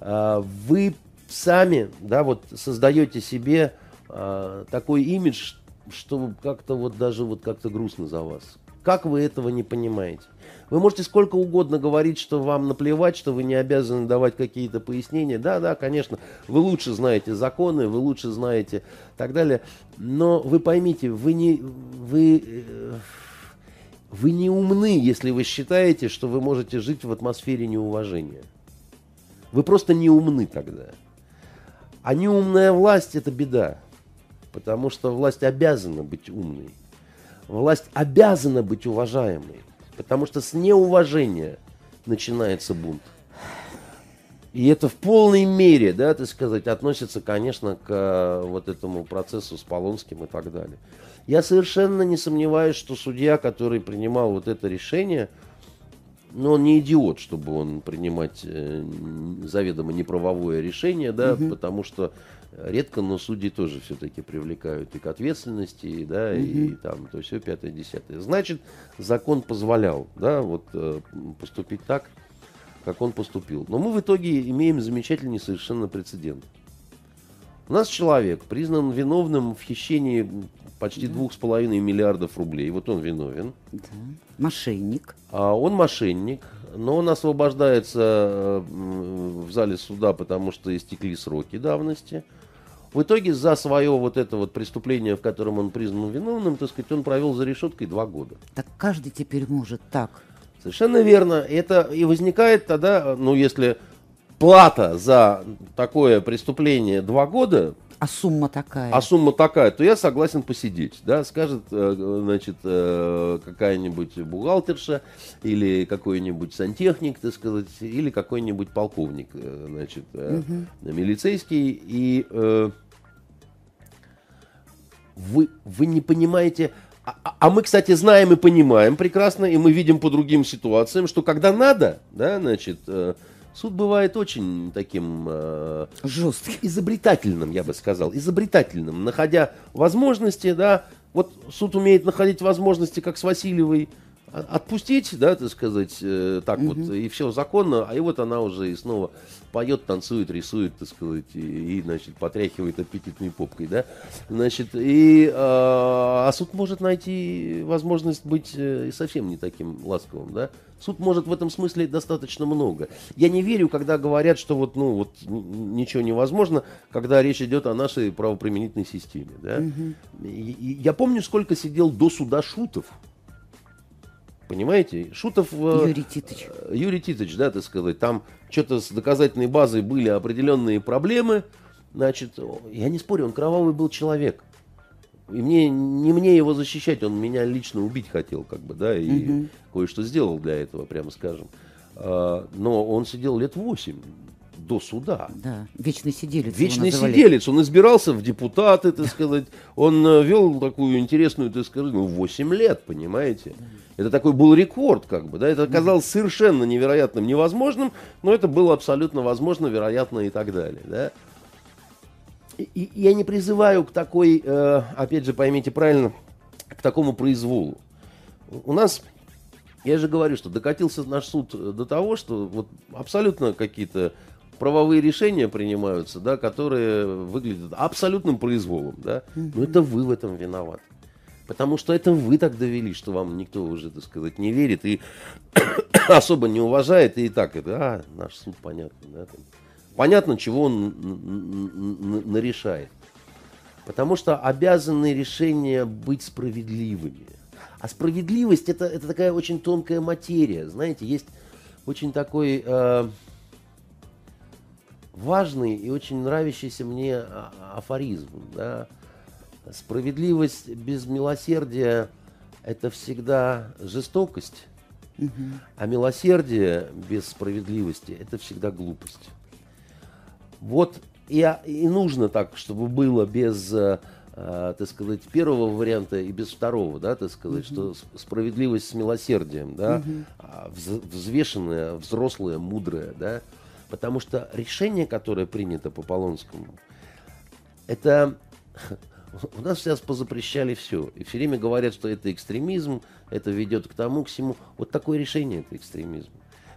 Э, вы сами, да, вот создаете себе э, такой имидж, что как-то вот даже вот как-то грустно за вас. Как вы этого не понимаете? Вы можете сколько угодно говорить, что вам наплевать, что вы не обязаны давать какие-то пояснения. Да, да, конечно, вы лучше знаете законы, вы лучше знаете так далее. Но вы поймите, вы не, вы, э, вы не умны, если вы считаете, что вы можете жить в атмосфере неуважения. Вы просто не умны тогда. А неумная власть – это беда. Потому что власть обязана быть умной. Власть обязана быть уважаемой. Потому что с неуважения начинается бунт. И это в полной мере, да, так сказать, относится, конечно, к э, вот этому процессу с Полонским и так далее. Я совершенно не сомневаюсь, что судья, который принимал вот это решение, но он не идиот, чтобы он принимать э, заведомо неправовое решение, да, угу. потому что редко, но судьи тоже все-таки привлекают и к ответственности, и, да, угу. и там, то все пятое, десятое. Значит, закон позволял, да, вот э, поступить так, как он поступил. Но мы в итоге имеем замечательный совершенно прецедент. У нас человек признан виновным в хищении почти двух с половиной миллиардов рублей. Вот он виновен. Да. Мошенник. А он мошенник, но он освобождается в зале суда, потому что истекли сроки давности. В итоге за свое вот это вот преступление, в котором он признан виновным, так сказать, он провел за решеткой два года. Так каждый теперь может так. Совершенно верно. Это и возникает тогда, ну, если плата за такое преступление два года, а сумма такая. А сумма такая, то я согласен посидеть. Да, скажет, э, значит, э, какая-нибудь бухгалтерша или какой-нибудь сантехник, так сказать, или какой-нибудь полковник, э, значит, угу. милицейский. И вы, вы не понимаете, а, а, а мы, кстати, знаем и понимаем прекрасно, и мы видим по другим ситуациям, что когда надо, да, значит, э, суд бывает очень таким э, жестким, изобретательным, я бы сказал, изобретательным, находя возможности, да, вот суд умеет находить возможности, как с Васильевой, отпустить, да, так сказать, э, так угу. вот, и все законно, а и вот она уже и снова поет, танцует, рисует, так сказать, и, и значит, потряхивает аппетитной попкой, да, значит, и, э, а суд может найти возможность быть э, совсем не таким ласковым, да, суд может в этом смысле достаточно много. Я не верю, когда говорят, что вот, ну, вот ничего невозможно, когда речь идет о нашей правоприменительной системе, да, угу. и, и, я помню, сколько сидел до суда шутов, Понимаете? Шутов... Э, Юрий Титович. Юрий Титович, да, так сказать. Там что-то с доказательной базой были определенные проблемы. Значит, я не спорю, он кровавый был человек. И мне, не мне его защищать, он меня лично убить хотел, как бы, да, и угу. кое-что сделал для этого, прямо скажем. А, но он сидел лет восемь до суда. Да, вечный сиделец. Вечный сиделец. Он избирался в депутаты, так сказать. Он э, вел такую интересную, так сказать, ну, 8 лет, понимаете. Это такой был рекорд, как бы, да. Это оказалось совершенно невероятным, невозможным, но это было абсолютно возможно, вероятно и так далее, да. И, я не призываю к такой, э, опять же, поймите правильно, к такому произволу. У нас я же говорю, что докатился наш суд до того, что вот абсолютно какие-то правовые решения принимаются, да, которые выглядят абсолютным произволом, да, но это вы в этом виноваты. Потому что это вы так довели, что вам никто уже, так сказать, не верит и особо не уважает, и, так это, а, наш суд, понятно, да, там, понятно, чего он нарешает. Потому что обязаны решения быть справедливыми. А справедливость это, это такая очень тонкая материя. Знаете, есть очень такой э, важный и очень нравящийся мне а, афоризм. Да? Справедливость без милосердия – это всегда жестокость, угу. а милосердие без справедливости – это всегда глупость. Вот и, и нужно так, чтобы было без, э, э, так сказать, первого варианта и без второго, да, так сказать, угу. что справедливость с милосердием, да, угу. взвешенная, взрослая, мудрая, да, Потому что решение, которое принято по Полонскому, это у нас сейчас позапрещали все. И все время говорят, что это экстремизм, это ведет к тому, к всему. Вот такое решение это экстремизм.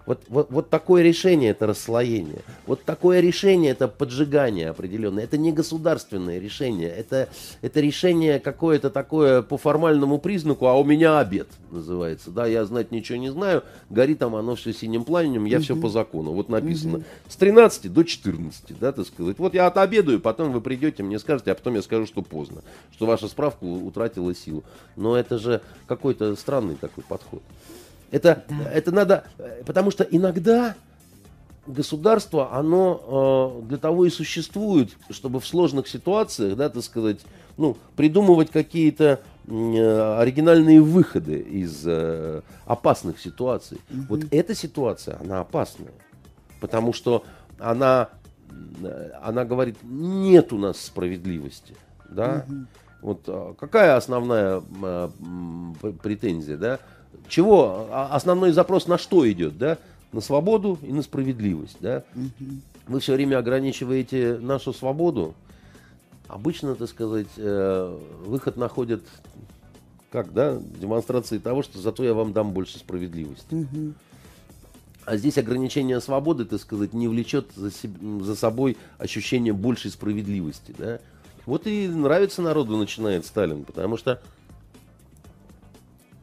Вот, вот, вот такое решение это расслоение. Вот такое решение это поджигание определенное. Это не государственное решение. Это, это решение какое-то такое по формальному признаку, а у меня обед называется. Да, я знать ничего не знаю. Горит там оно все синим пламенем, я угу. все по закону. Вот написано. Угу. С 13 до 14, да, так сказать. Вот я отобедаю, потом вы придете, мне скажете, а потом я скажу, что поздно. Что ваша справка утратила силу. Но это же какой-то странный такой подход. Это, да. это надо, потому что иногда государство, оно э, для того и существует, чтобы в сложных ситуациях, да, так сказать, ну, придумывать какие-то э, оригинальные выходы из э, опасных ситуаций. Угу. Вот эта ситуация, она опасная, потому что она, она говорит, нет у нас справедливости, да. Угу. Вот какая основная претензия, да? Чего а, основной запрос на что идет, да? На свободу и на справедливость, да? Мгм. Вы все время ограничиваете нашу свободу. Обычно, так сказать, э, выход находят как, да, демонстрации того, что зато я вам дам больше справедливости. Мгм. А здесь ограничение свободы, так сказать, не влечет за, себ- за собой ощущение большей справедливости. Да? Вот и нравится народу начинает Сталин, потому что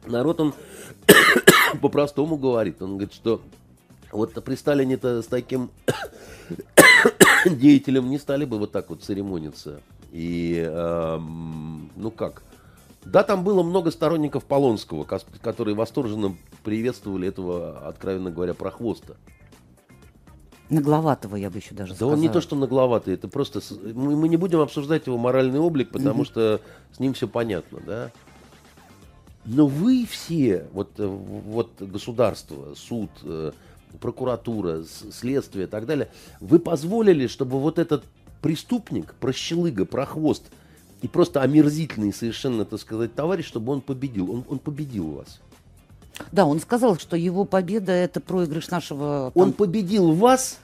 народ, он по-простому говорит. Он говорит, что вот при Сталине-то с таким деятелем не стали бы вот так вот церемониться. И, эм, ну как, да, там было много сторонников Полонского, которые восторженно приветствовали этого, откровенно говоря, прохвоста. Нагловатого, я бы еще даже Да сказала. он не то, что нагловатый, это просто... Мы, мы не будем обсуждать его моральный облик, потому что с ним все понятно, да? Но вы все, вот, э, вот государство, суд, э, прокуратура, следствие и так далее, вы позволили, чтобы вот этот преступник, прощелыга, прохвост и просто омерзительный совершенно, так сказать, товарищ, чтобы он победил. Он, он победил вас. Да, он сказал, что его победа – это проигрыш нашего... Он там, победил вас,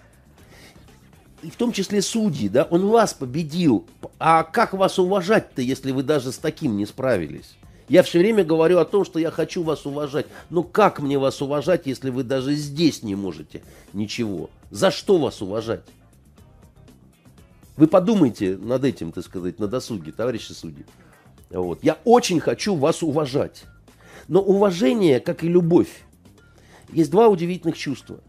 и в том числе судьи, да, он вас победил. А как вас уважать-то, если вы даже с таким не справились? Я все время говорю о том, что я хочу вас уважать. Но как мне вас уважать, если вы даже здесь не можете ничего? За что вас уважать? Вы подумайте над этим, так сказать, на досуге, товарищи судьи. Вот. Я очень хочу вас уважать. Но уважение, как и любовь, есть два удивительных чувства.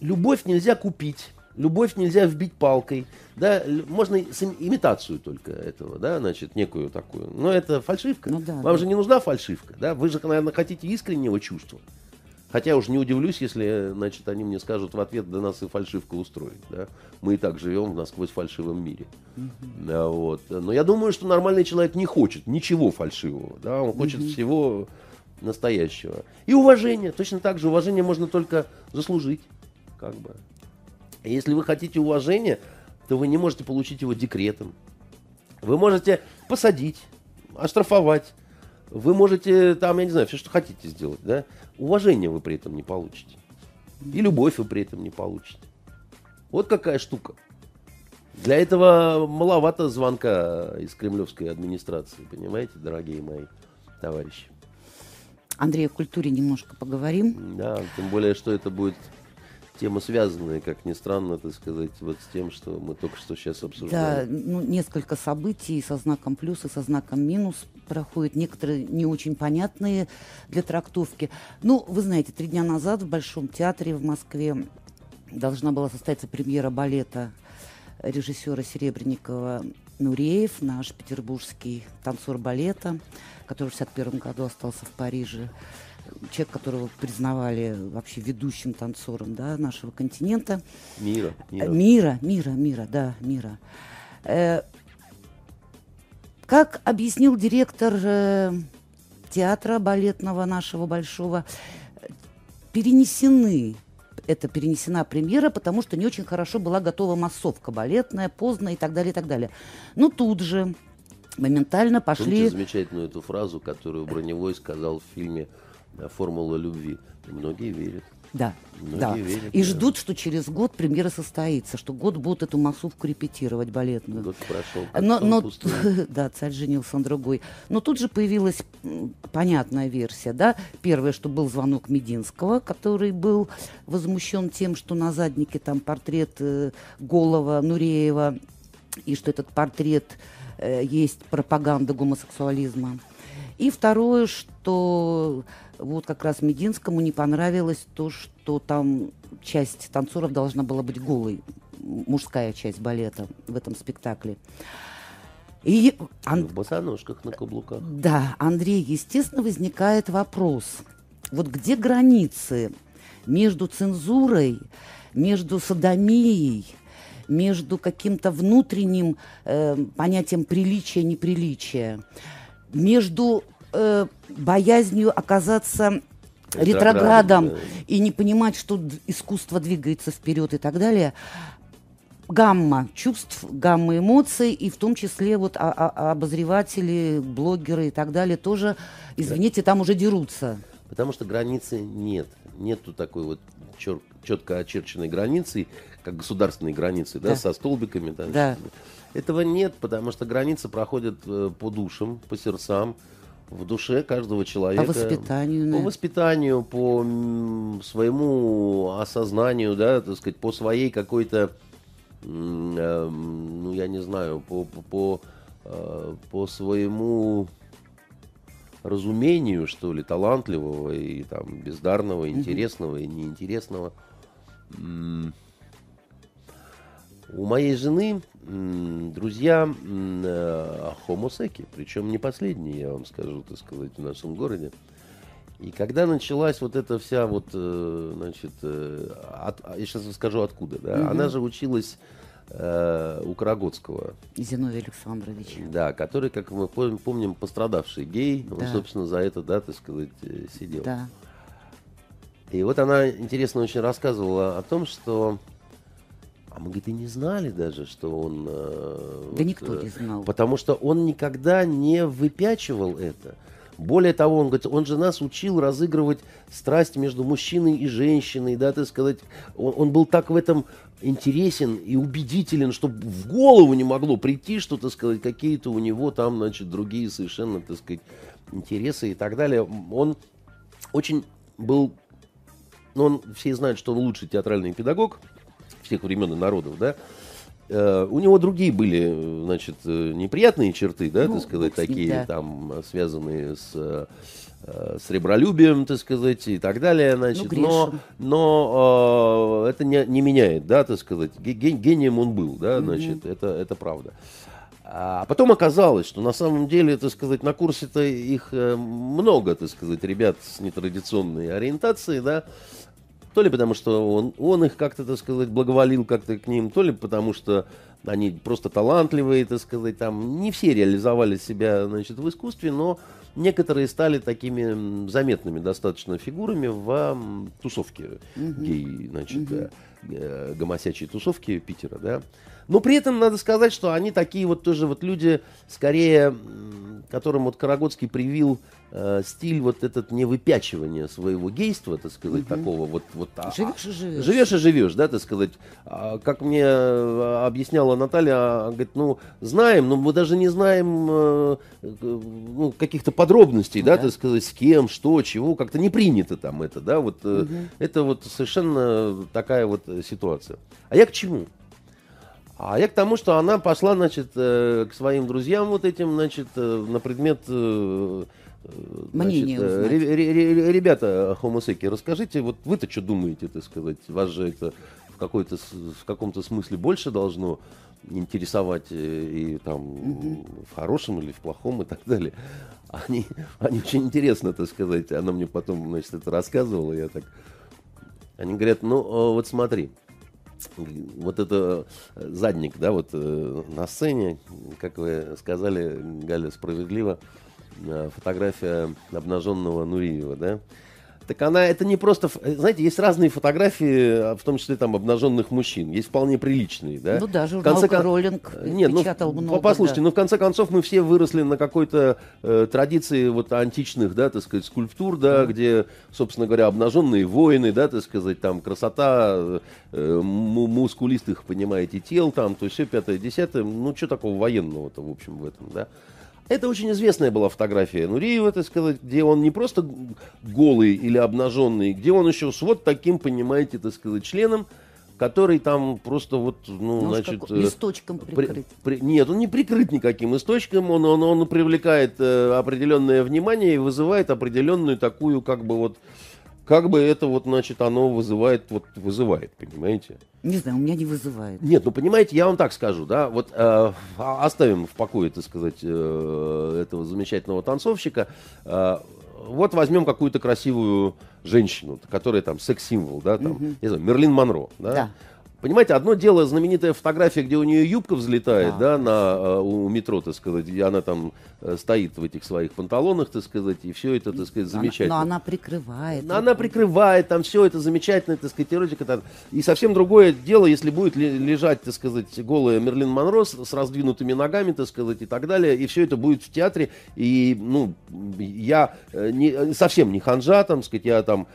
Любовь нельзя купить, любовь нельзя вбить палкой. Да, можно имитацию только этого, да, значит, некую такую. Но это фальшивка. Ну да, Вам да. же не нужна фальшивка, да? Вы же, наверное, хотите искреннего чувства. Хотя уж не удивлюсь, если, значит, они мне скажут в ответ, да нас и фальшивка устроит, да? Мы и так живем в насквозь фальшивом мире. Да, вот. Но я думаю, что нормальный человек не хочет ничего фальшивого, да? Он хочет всего настоящего. И уважение. Точно так же уважение можно только заслужить, как бы. Если вы хотите уважения, то вы не можете получить его декретом. Вы можете посадить, оштрафовать. Вы можете там, я не знаю, все, что хотите сделать, да? Уважение вы при этом не получите. И любовь вы при этом не получите. Вот какая штука. Для этого маловато звонка из кремлевской администрации, понимаете, дорогие мои товарищи. Андрей, о культуре немножко поговорим. Да, тем более, что это будет тема связанная, как ни странно, так сказать, вот с тем, что мы только что сейчас Да, обсуждали. ну, несколько событий со знаком плюс и со знаком минус проходят, некоторые не очень понятные для трактовки. Ну, вы знаете, три дня назад в Большом театре в Москве должна была состояться премьера балета режиссера Серебренникова Нуреев, наш петербургский танцор балета, который в 61 году остался в Париже. Человек, которого признавали вообще ведущим танцором да, нашего континента. Мира, мира. Мира, мира, мира, да, мира. Э, как объяснил директор э, театра балетного нашего большого, э, перенесены, это перенесена премьера, потому что не очень хорошо была готова массовка балетная, поздно и так далее, и так далее. Но тут же моментально Помните пошли... замечательную эту фразу, которую Броневой сказал в фильме э, «Формула любви». Многие верят. Да, Многие да. верят, И да. ждут, что через год премьера состоится, что год будут эту массовку репетировать балетную. Год прошел, Но, но да, царь женился на другой. Но тут же появилась понятная версия, да. Первое, что был звонок Мединского, который был возмущен тем, что на заднике там портрет э, голова Нуреева, и что этот портрет э, есть пропаганда гомосексуализма. И второе, что вот как раз Мединскому не понравилось то, что там часть танцоров должна была быть голой, мужская часть балета в этом спектакле. И Ан- В босоножках на каблуках. да, Андрей, естественно, возникает вопрос. Вот где границы между цензурой, между садомией, между каким-то внутренним э, понятием приличия, неприличия, между э, боязнью оказаться Ретроградом, да. и не понимать, что искусство двигается вперед и так далее. гамма чувств, гамма эмоций, и в том числе вот а, а, обозреватели, блогеры и так далее тоже, извините, там уже дерутся. Потому что границы нет. Нету такой вот чер- четко очерченной границы, как государственные границы, да, Да. со столбиками. Там, Да. Этого нет, потому что границы проходят э, по душам, по сердцам, в душе каждого человека. По воспитанию, По воспитанию, по своему осознанию, да, так сказать, по своей какой-то, эм, ну, я не знаю, по, по, по, э, по своему разумению, что ли, талантливого и там бездарного, интересного и неинтересного. У моей жены друзья м, э, хомосеки, причем не последние, я вам скажу, так сказать, в нашем городе. И когда началась вот эта вся вот, э, значит, э, от- а, я сейчас скажу откуда, да, она же училась э, у Карагодского, Зиновий Александрович. да, который, как мы пом- помним, пострадавший гей, он, Да. собственно, за это, да, так сказать, сидел. Да. И вот она интересно очень рассказывала о том, что... А мы, говорит, и не знали даже, что он... э, Да вот, никто э, не знал. Потому что он никогда не выпячивал это. Более того, он говорит, он же нас учил разыгрывать страсть между мужчиной и женщиной, да, так сказать. Он, он был так в этом интересен и убедителен, что в голову не могло прийти, что, так сказать, какие-то у него там, значит, другие совершенно, так сказать, интересы и так далее. Он очень был ну, он, все знают, что он лучший театральный педагог всех времен и народов, да. Э, у него другие были, значит, э, неприятные черты, да, Ну, так сказать, ним, такие да. там, э, связанные с, с ребролюбием, так сказать, и так далее, значит. но грешен. но э, это не, не меняет, да, так сказать. Ге- ге- Гением он был, да, значит, это, это правда. А потом оказалось, что на самом деле, так сказать, на курсе-то их много, так сказать, ребят с нетрадиционной ориентацией, да, то ли потому, что он, он их как-то, так сказать, благоволил как-то к ним, то ли потому, что они просто талантливые, так сказать, там не все реализовали себя, значит, в искусстве, но некоторые стали такими заметными достаточно фигурами в тусовке гей, значит, э, гомосячей тусовки Питера, да. Но при этом надо сказать, что они такие вот тоже вот люди, скорее, которым вот Карагодский привил э, стиль вот этот невыпячивания своего гейства, так сказать, такого вот... вот а- Живешь и живешь. Живешь и живешь, да, так сказать. А, Как мне э, объясняла Наталья, а, говорит, ну, знаем, но мы даже не знаем э, ну, каких-то подробностей, да, да. так сказать, с кем, что, чего, как-то не принято там это, да, вот э, это вот совершенно такая вот ситуация. А я к чему? А я к тому, что она пошла, значит, э, к своим друзьям вот этим, значит, э, на предмет... э, Мнение значит, ребята хомосеки, расскажите, вот вы-то что думаете, так сказать? Вас же это в, какой-то, в каком-то смысле больше должно интересовать э, и там в хорошем или в плохом и так далее. Они, они очень интересно, так сказать. Она мне потом, значит, это рассказывала, я так... Они говорят, ну, вот смотри, вот это э, задник, да, вот э, на сцене, как вы сказали, Галя, справедливо, э, фотография обнаженного Нуриева, да. Так она, это не просто, знаете, есть разные фотографии, а в том числе там обнаженных мужчин, есть вполне приличные, да. Ну да, В журнал конце кон- «Роллинг» Э, Нет, ну, много, послушайте, да. ну в конце концов мы все выросли на какой-то э, традиции вот античных, да, так сказать, скульптур, да, где, собственно говоря, обнаженные воины, да, так сказать, там красота э, му- мускулистых, понимаете, тел, там, то есть все пятое, десятое, ну что такого военного-то, в общем, в этом, да. Это очень известная была фотография Нуриева, так сказать, где он не просто голый или обнаженный, где он еще с вот таким, понимаете, так сказать, членом, который там просто вот, ну, Ну, значит... как- э, листочком при- прикрыт. при- нет, он не прикрыт никаким источником, он, он, он привлекает э, определенное внимание и вызывает определенную такую, как бы вот, как бы это вот, значит, оно вызывает, вот вызывает, понимаете? Не знаю, у меня не вызывает. Нет, ну понимаете, я вам так скажу, да, вот э, а- оставим в покое, так сказать, э, этого замечательного танцовщика. Э, вот возьмем какую-то красивую женщину, которая там секс-символ, да, там, не знаю, Мерлин Монро, да. Да. Понимаете, одно дело знаменитая фотография, где у нее юбка взлетает, да, да на, э, у метро, так сказать, и она там стоит в этих своих панталонах, так сказать, и все это, так сказать, замечательно. Но она прикрывает. Но она прикрывает, там все это замечательно, так сказать, эротика. Там. И совсем другое дело, если будет лежать, так сказать, голая Мерлин Монро с, с раздвинутыми ногами, так сказать, и так далее, и все это будет в театре, и, ну, я э, не, совсем не ханжа, там, сказать, я там,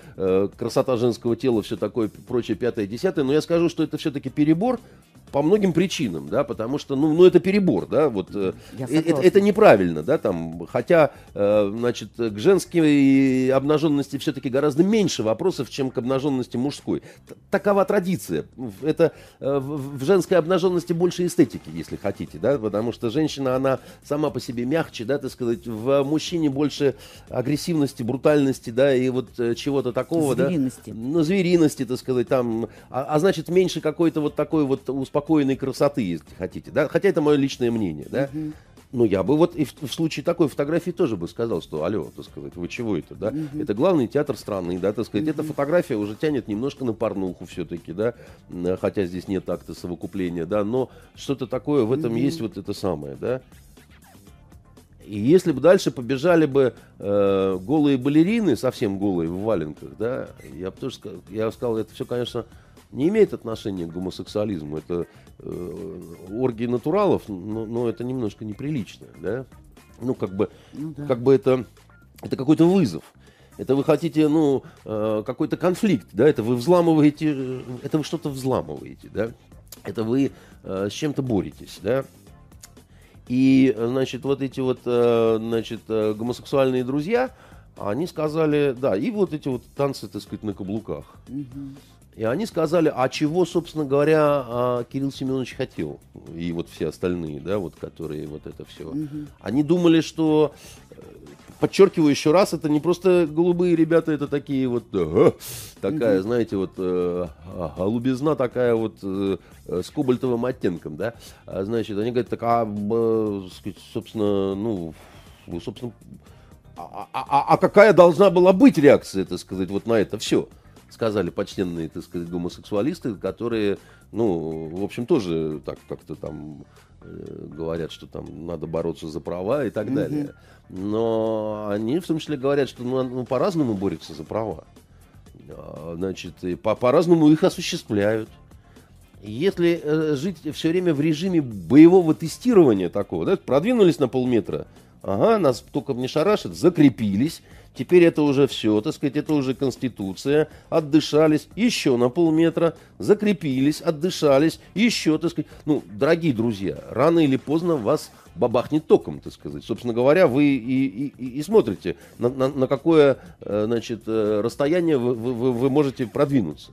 красота женского тела, все такое, прочее, пятое, десятое, но я скажу, что это все-таки перебор по многим причинам, да, потому что, ну, ну это перебор, да, вот э, э это, это неправильно, да, там, хотя, э, значит, к женской обнаженности все-таки гораздо меньше вопросов, чем к обнаженности мужской. Такова традиция. Это э, в женской обнаженности больше эстетики, если хотите, да, потому что женщина, она сама по себе мягче, да, так сказать, в мужчине больше агрессивности, брутальности, да, и вот чего-то такого, звериности. да. Ну, звериности, так сказать, там, а, а значит, меньше какой-то вот такой вот успокоенности спокойной красоты, если хотите, да, хотя это мое личное мнение, да. Uh-huh. Ну, я бы вот и в, в случае такой фотографии тоже бы сказал, что, алло, так сказать, вы чего это, да? Uh-huh. Это главный театр страны, да, так сказать. Uh-huh. Эта фотография уже тянет немножко на порнуху все-таки, да, хотя здесь нет акта совокупления, да, но что-то такое в этом uh-huh. есть вот это самое, да. И если бы дальше побежали бы э, голые балерины, совсем голые в валенках, да, я бы тоже сказал, я бы сказал, это все, конечно, не имеет отношения к гомосексуализму. Это э, оргии натуралов, но, но это немножко неприлично, да? Ну, как бы, ну, да. как бы это, это какой-то вызов. Это вы хотите, ну, э, какой-то конфликт, да? Это вы взламываете, это вы что-то взламываете, да? Это вы э, с чем-то боретесь, да? И, значит, вот эти вот, э, значит, э, гомосексуальные друзья, они сказали, да, и вот эти вот танцы, так сказать, на каблуках. Угу. И они сказали, а чего, собственно говоря, а, Кирилл Семенович хотел, и вот все остальные, да, вот которые вот это все. Угу. Они думали, что, э, подчеркиваю еще раз, это не просто голубые ребята, это такие вот, ага, такая, угу. знаете, вот э, а, голубизна такая вот э, с кобальтовым оттенком, да. А, значит, они говорят, так, а, э, собственно, ну, собственно, а, а, а, а какая должна была быть реакция, так сказать, вот на это все? Сказали почтенные, так сказать, гомосексуалисты, которые, ну, в общем, тоже так как-то там э, говорят, что там надо бороться за права и так mm-hmm. далее. Но они в том числе говорят, что ну, ну, по-разному борются за права. А, значит, и по- по-разному их осуществляют. Если э, жить все время в режиме боевого тестирования такого, да, продвинулись на полметра, ага, нас только не шарашит, закрепились, Теперь это уже все, так сказать, это уже Конституция. Отдышались еще на полметра, закрепились, отдышались, еще, так сказать. Ну, дорогие друзья, рано или поздно вас бабахнет током, так сказать. Собственно говоря, вы и, и, и смотрите, на, на, на какое э, значит, э, расстояние вы, вы, вы можете продвинуться.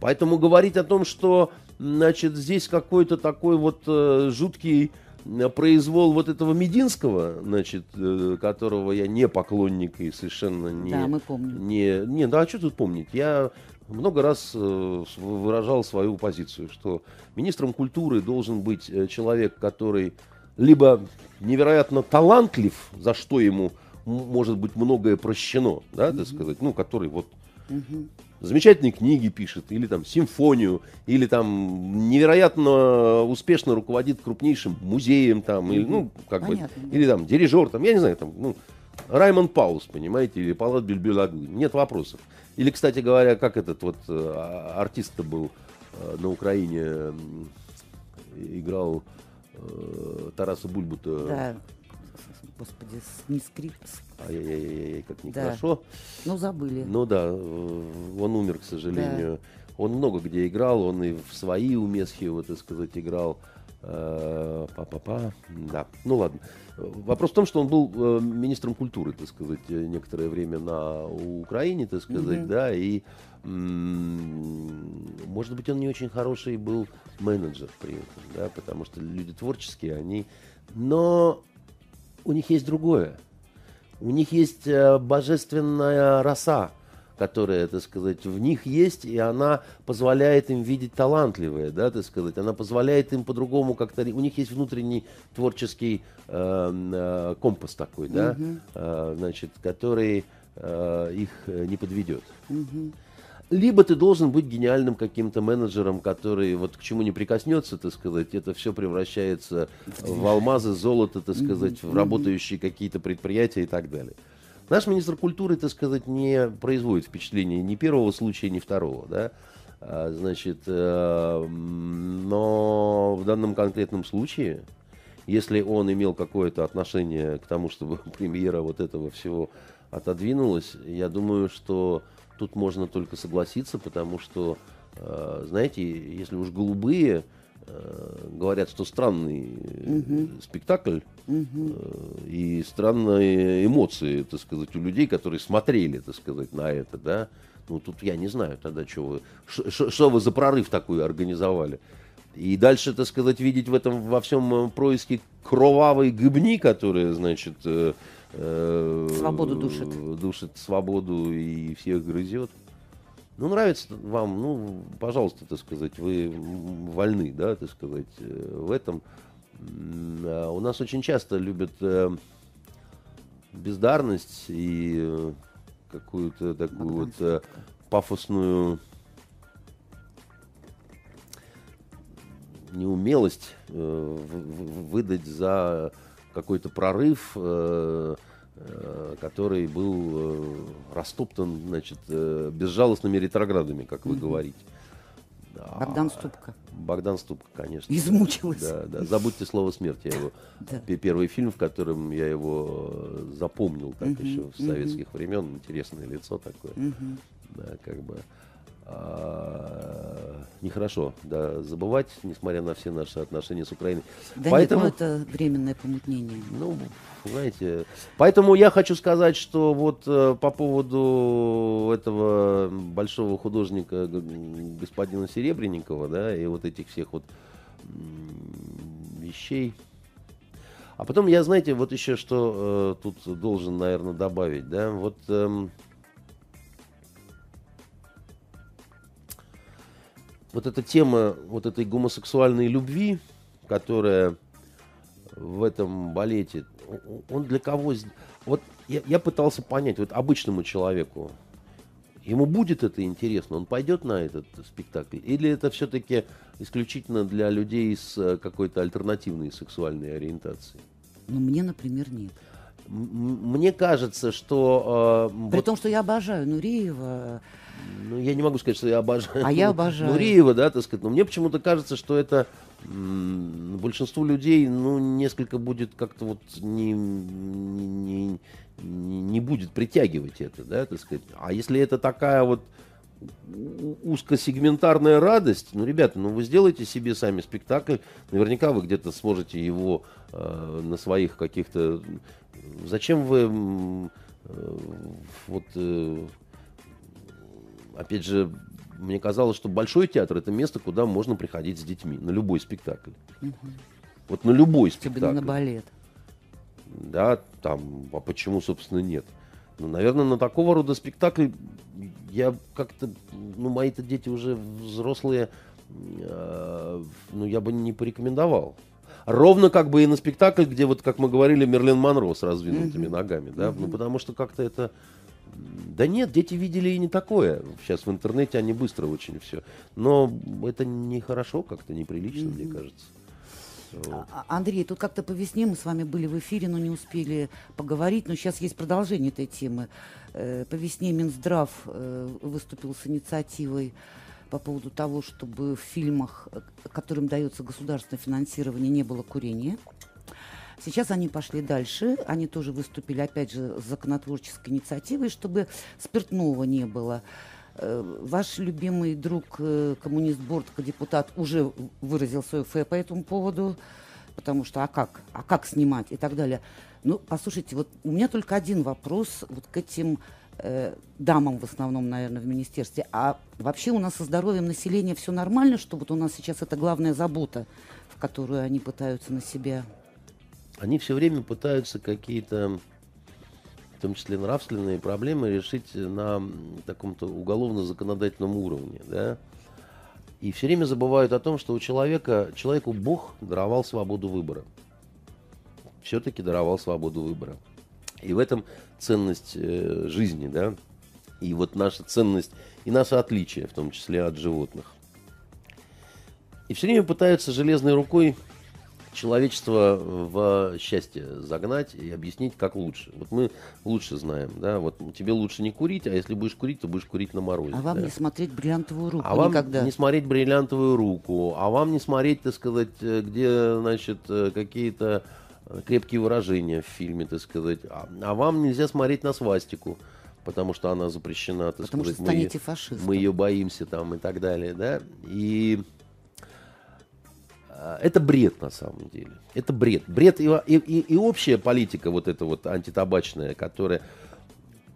Поэтому говорить о том, что значит, здесь какой-то такой вот э, жуткий произвол вот этого Мединского, значит, э, которого я не поклонник и совершенно не... Да, мы помним. Не, не, да, а что тут помнить? Я много раз э, выражал свою позицию, что министром культуры должен быть э, человек, который либо невероятно талантлив, за что ему может быть многое прощено, да, так сказать, ну, который вот угу замечательные книги пишет, или там симфонию, или там невероятно успешно руководит крупнейшим музеем, там, или, ну, как Понятно, бы, или там дирижер, там, я не знаю, там, ну, Раймонд Паус, понимаете, или Палат Бельбюлаглы, нет вопросов. Или, кстати говоря, как этот вот э, артист был э, на Украине, играл э, Тараса Бульбута. Да господи, не скрип. Ай-яй-яй, как нехорошо. Да. Ну, забыли. Ну да, э, он умер, к сожалению. Да. Он много где играл, он и в свои умесхи, вот, так сказать, играл. Э, па-па-па, да, ну ладно. Вопрос в том, что он был э, министром культуры, так сказать, некоторое время на Украине, так сказать, mm да, и может быть, он не очень хороший был менеджер при этом, да, потому что люди творческие, они... Но у них есть другое. У них есть э, божественная роса, которая, так сказать, в них есть, и она позволяет им видеть талантливое, да, так сказать, она позволяет им по-другому как-то, у них есть внутренний творческий э, э, компас такой, да, угу. э, значит, который э, их не подведет. Угу. Либо ты должен быть гениальным каким-то менеджером, который вот к чему не прикоснется, так сказать, это все превращается в алмазы, золото, так сказать, в работающие какие-то предприятия и так далее. Наш министр культуры, так сказать, не производит впечатления ни первого случая, ни второго, да. А, значит, э, но в данном конкретном случае, если он имел какое-то отношение к тому, чтобы премьера вот этого всего отодвинулась, я думаю, что тут можно только согласиться, потому что, э, знаете, если уж голубые э, говорят, что странный угу. спектакль угу. и странные эмоции, так сказать, у людей, которые смотрели, так сказать, на это, да, ну, тут я не знаю тогда, что вы, что вы за прорыв такой организовали. И дальше, так сказать, видеть в этом во всем происке кровавой гыбни, которая, значит, свободу душит. Душит свободу и всех грызет. Ну, нравится вам, ну, пожалуйста, так сказать, вы вольны, да, так сказать, э, в этом. А у нас очень часто любят э, бездарность и э, какую-то такую вот э, пафосную неумелость э, выдать за какой-то прорыв, э, э, который был э, растоптан, значит, э, безжалостными ретроградами, как вы mm-hmm. говорите. Богдан Ступка. Богдан Ступка, конечно. Измучилась. Да, да. Забудьте слово смерть. Я его да. первый фильм, в котором я его запомнил, как угу, еще с советских угу. времен, интересное лицо такое. Угу. Да, как бы. А, нехорошо да, забывать, несмотря на все наши отношения с Украиной. Да поэтому, нет, ну это временное помутнение. Ну, знаете, поэтому я хочу сказать, что вот э, по поводу этого большого художника господина Серебренникова, да, и вот этих всех вот вещей. А потом я, знаете, вот еще что э, тут должен, наверное, добавить, да, вот... Э, вот эта тема вот этой гомосексуальной любви, которая в этом балете, он для кого... Вот я, я пытался понять, вот обычному человеку, ему будет это интересно, он пойдет на этот спектакль? Или это все-таки исключительно для людей с э, какой-то альтернативной сексуальной ориентацией? Ну, мне, например, нет. Мне кажется, что... Э, При вот... том, что я обожаю Нуриева, ну, я не могу сказать, что я обожаю. А я обожаю. Нуриева, да, так сказать. Но мне почему-то кажется, что это большинству людей, ну, несколько будет как-то вот не, не, не, будет притягивать это, да, так сказать. А если это такая вот узкосегментарная радость, ну, ребята, ну, вы сделайте себе сами спектакль, наверняка вы где-то сможете его э, на своих каких-то... Зачем вы э, вот... Опять же, мне казалось, что большой театр это место, куда можно приходить с детьми на любой спектакль. Угу. Вот на любой спектакль. Особенно на балет. Да, там, а почему, собственно, нет? Ну, наверное, на такого рода спектакль я как-то, ну, мои-то дети уже взрослые, э, ну, я бы не порекомендовал. Ровно как бы и на спектакль, где вот, как мы говорили, Мерлин Монро с раздвинутыми mm-hmm. ногами, да, mm-hmm. ну, потому что как-то это, да нет, дети видели и не такое. Сейчас в интернете они быстро очень все. Но это нехорошо, как-то неприлично, mm-hmm. мне кажется. Вот. А, а, Андрей, тут как-то по весне мы с вами были в эфире, но не успели поговорить. Но сейчас есть продолжение этой темы. Э, по весне Минздрав э, выступил с инициативой по поводу того, чтобы в фильмах, э, которым дается государственное финансирование, не было курения. Сейчас они пошли дальше, они тоже выступили, опять же, с законотворческой инициативой, чтобы спиртного не было. Э, ваш любимый друг, э, коммунист Бортко, депутат, уже выразил свое фэ по этому поводу, потому что а как, а как снимать и так далее. Ну, послушайте, вот у меня только один вопрос вот к этим э, дамам в основном, наверное, в министерстве. А вообще у нас со здоровьем населения все нормально, что вот у нас сейчас это главная забота, в которую они пытаются на себя они все время пытаются какие-то, в том числе нравственные проблемы, решить на таком-то уголовно-законодательном уровне, да. И все время забывают о том, что у человека, человеку Бог даровал свободу выбора. Все-таки даровал свободу выбора. И в этом ценность э, жизни, да. И вот наша ценность и наше отличие, в том числе от животных. И все время пытаются железной рукой человечество в счастье загнать и объяснить, как лучше. Вот мы лучше знаем, да, вот тебе лучше не курить, а если будешь курить, то будешь курить на морозе. А вам да. не смотреть бриллиантовую руку а вам никогда. не смотреть бриллиантовую руку, а вам не смотреть, так сказать, э, где, значит, э, какие-то э, крепкие выражения в фильме, так сказать. А, а вам нельзя смотреть на свастику, потому что она запрещена, так Потому сказать. что станете мы, фашистом. мы ее боимся там и так далее, да. И это бред на самом деле. Это бред. Бред и, и, и, общая политика вот эта вот антитабачная, которая...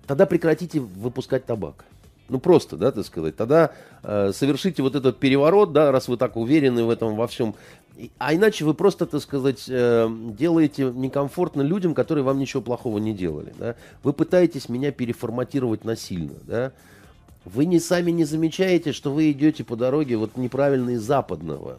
Тогда прекратите выпускать табак. Ну просто, да, так сказать. Тогда э, совершите вот этот переворот, да, раз вы так уверены в этом во всем. А иначе вы просто, так сказать, э, делаете некомфортно людям, которые вам ничего плохого не делали. Да? Вы пытаетесь меня переформатировать насильно, да. Вы не сами не замечаете, что вы идете по дороге вот неправильно из западного.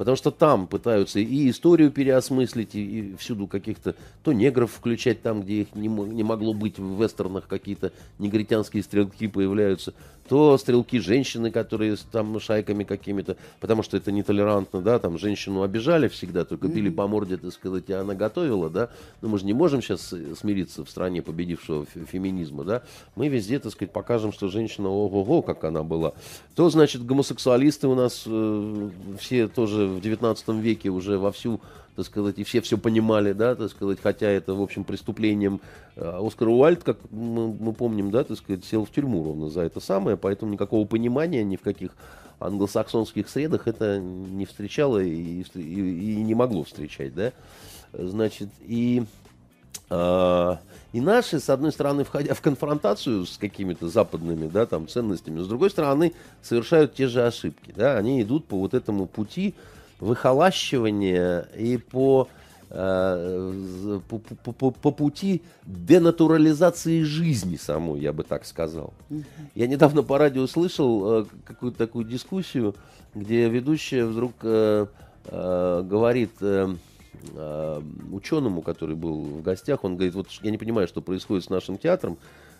Потому что там пытаются и историю переосмыслить, и, и всюду каких-то то негров включать там, где их не, не могло быть в вестернах, какие-то негритянские стрелки появляются, то стрелки женщины, которые с там шайками какими-то, потому что это нетолерантно, да, там женщину обижали всегда, только били по морде, так сказать, и она готовила, да. Но мы же не можем сейчас смириться в стране победившего фе- феминизма, да. Мы везде, так сказать, покажем, что женщина, ого-го, как она была. То, значит, гомосексуалисты у нас э, все тоже в 19 веке уже вовсю так сказать, и все все понимали, да, так сказать, хотя это, в общем, преступлением э, Оскар Уальд, как мы, мы помним, да, так сказать, сел в тюрьму ровно за это самое, поэтому никакого понимания ни в каких англосаксонских средах это не встречало и, и, и не могло встречать, да, значит, и а, и наши, с одной стороны, входя в конфронтацию с какими-то западными да, там, ценностями, с другой стороны, совершают те же ошибки. Да? Они идут по вот этому пути выхолащивания и по, э, по, по- по- по пути денатурализации жизни самой, я бы так сказал. Я недавно по радио слышал э, какую-то такую дискуссию, где ведущая вдруг э, э, говорит э, э, ученому, который был в гостях, он говорит, вот я не понимаю, что происходит с нашим театром.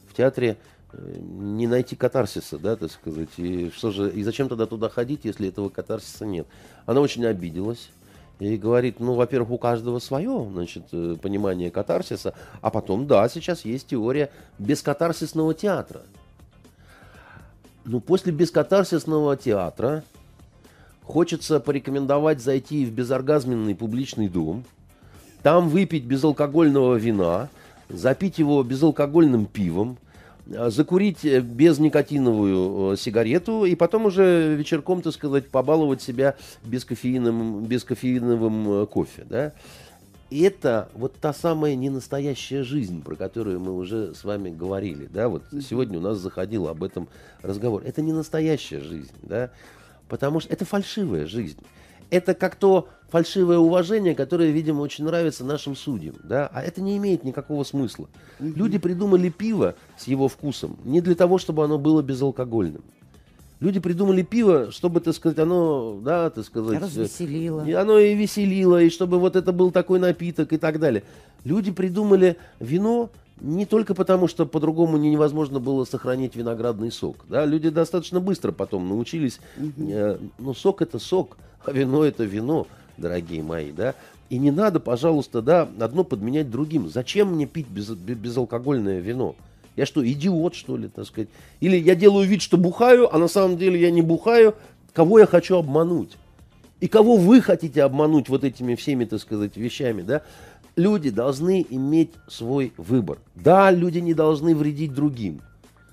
В театре не найти катарсиса, да, так сказать. И что же, и зачем тогда туда ходить, если этого катарсиса нет? Она очень обиделась. И говорит, ну, во-первых, у каждого свое, значит, э, понимание катарсиса, а потом, да, сейчас есть теория бескатарсисного театра. Ну, после бескатарсисного театра хочется порекомендовать зайти в безоргазменный публичный дом, там выпить безалкогольного вина, запить его безалкогольным пивом, э, закурить э, безникотиновую э, сигарету и потом уже вечерком, так сказать, побаловать себя бескофеиновым, бескофеиновым э, кофе, да. Это вот та самая ненастоящая жизнь, про которую мы уже с вами говорили, да, вот сегодня у нас заходил об этом разговор. Это не настоящая жизнь, да, потому что это фальшивая жизнь. Это как то фальшивое уважение, которое, видимо, очень нравится нашим судьям, да, а это не имеет никакого смысла. Люди придумали пиво с его вкусом не для того, чтобы оно было безалкогольным. Люди придумали пиво, чтобы, так сказать, оно, да, так сказать... э, Развеселило. и оно и веселило, и чтобы вот это был такой напиток и так далее. Люди придумали вино не только потому, что по-другому не- невозможно было сохранить виноградный сок. Да? Люди достаточно быстро потом научились. э, ну, сок это сок, а вино это вино, дорогие мои, да. И не надо, пожалуйста, да, одно подменять другим. Зачем мне пить без, бе- безалкогольное вино? Я что, идиот, что ли, так сказать? Или я делаю вид, что бухаю, а на самом деле я не бухаю. Кого я хочу обмануть? И кого вы хотите обмануть вот этими всеми, так сказать, вещами, да? Люди должны иметь свой выбор. Да, люди не должны вредить другим.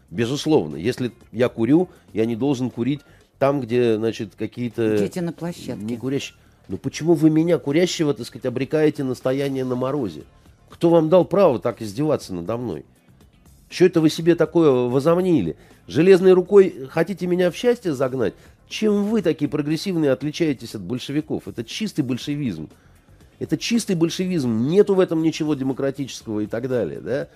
Безусловно. Если я курю, я не должен курить там, где, значит, какие-то... Дети на площадке. Не курящие. Ну почему вы меня, курящего, так сказать, обрекаете на стояние на морозе? Кто вам дал право так издеваться надо мной? Что это вы себе такое возомнили? Железной рукой хотите меня в счастье загнать? Чем вы такие прогрессивные отличаетесь от большевиков? Это чистый большевизм. Это чистый большевизм. Нету в этом ничего демократического и так далее. Да?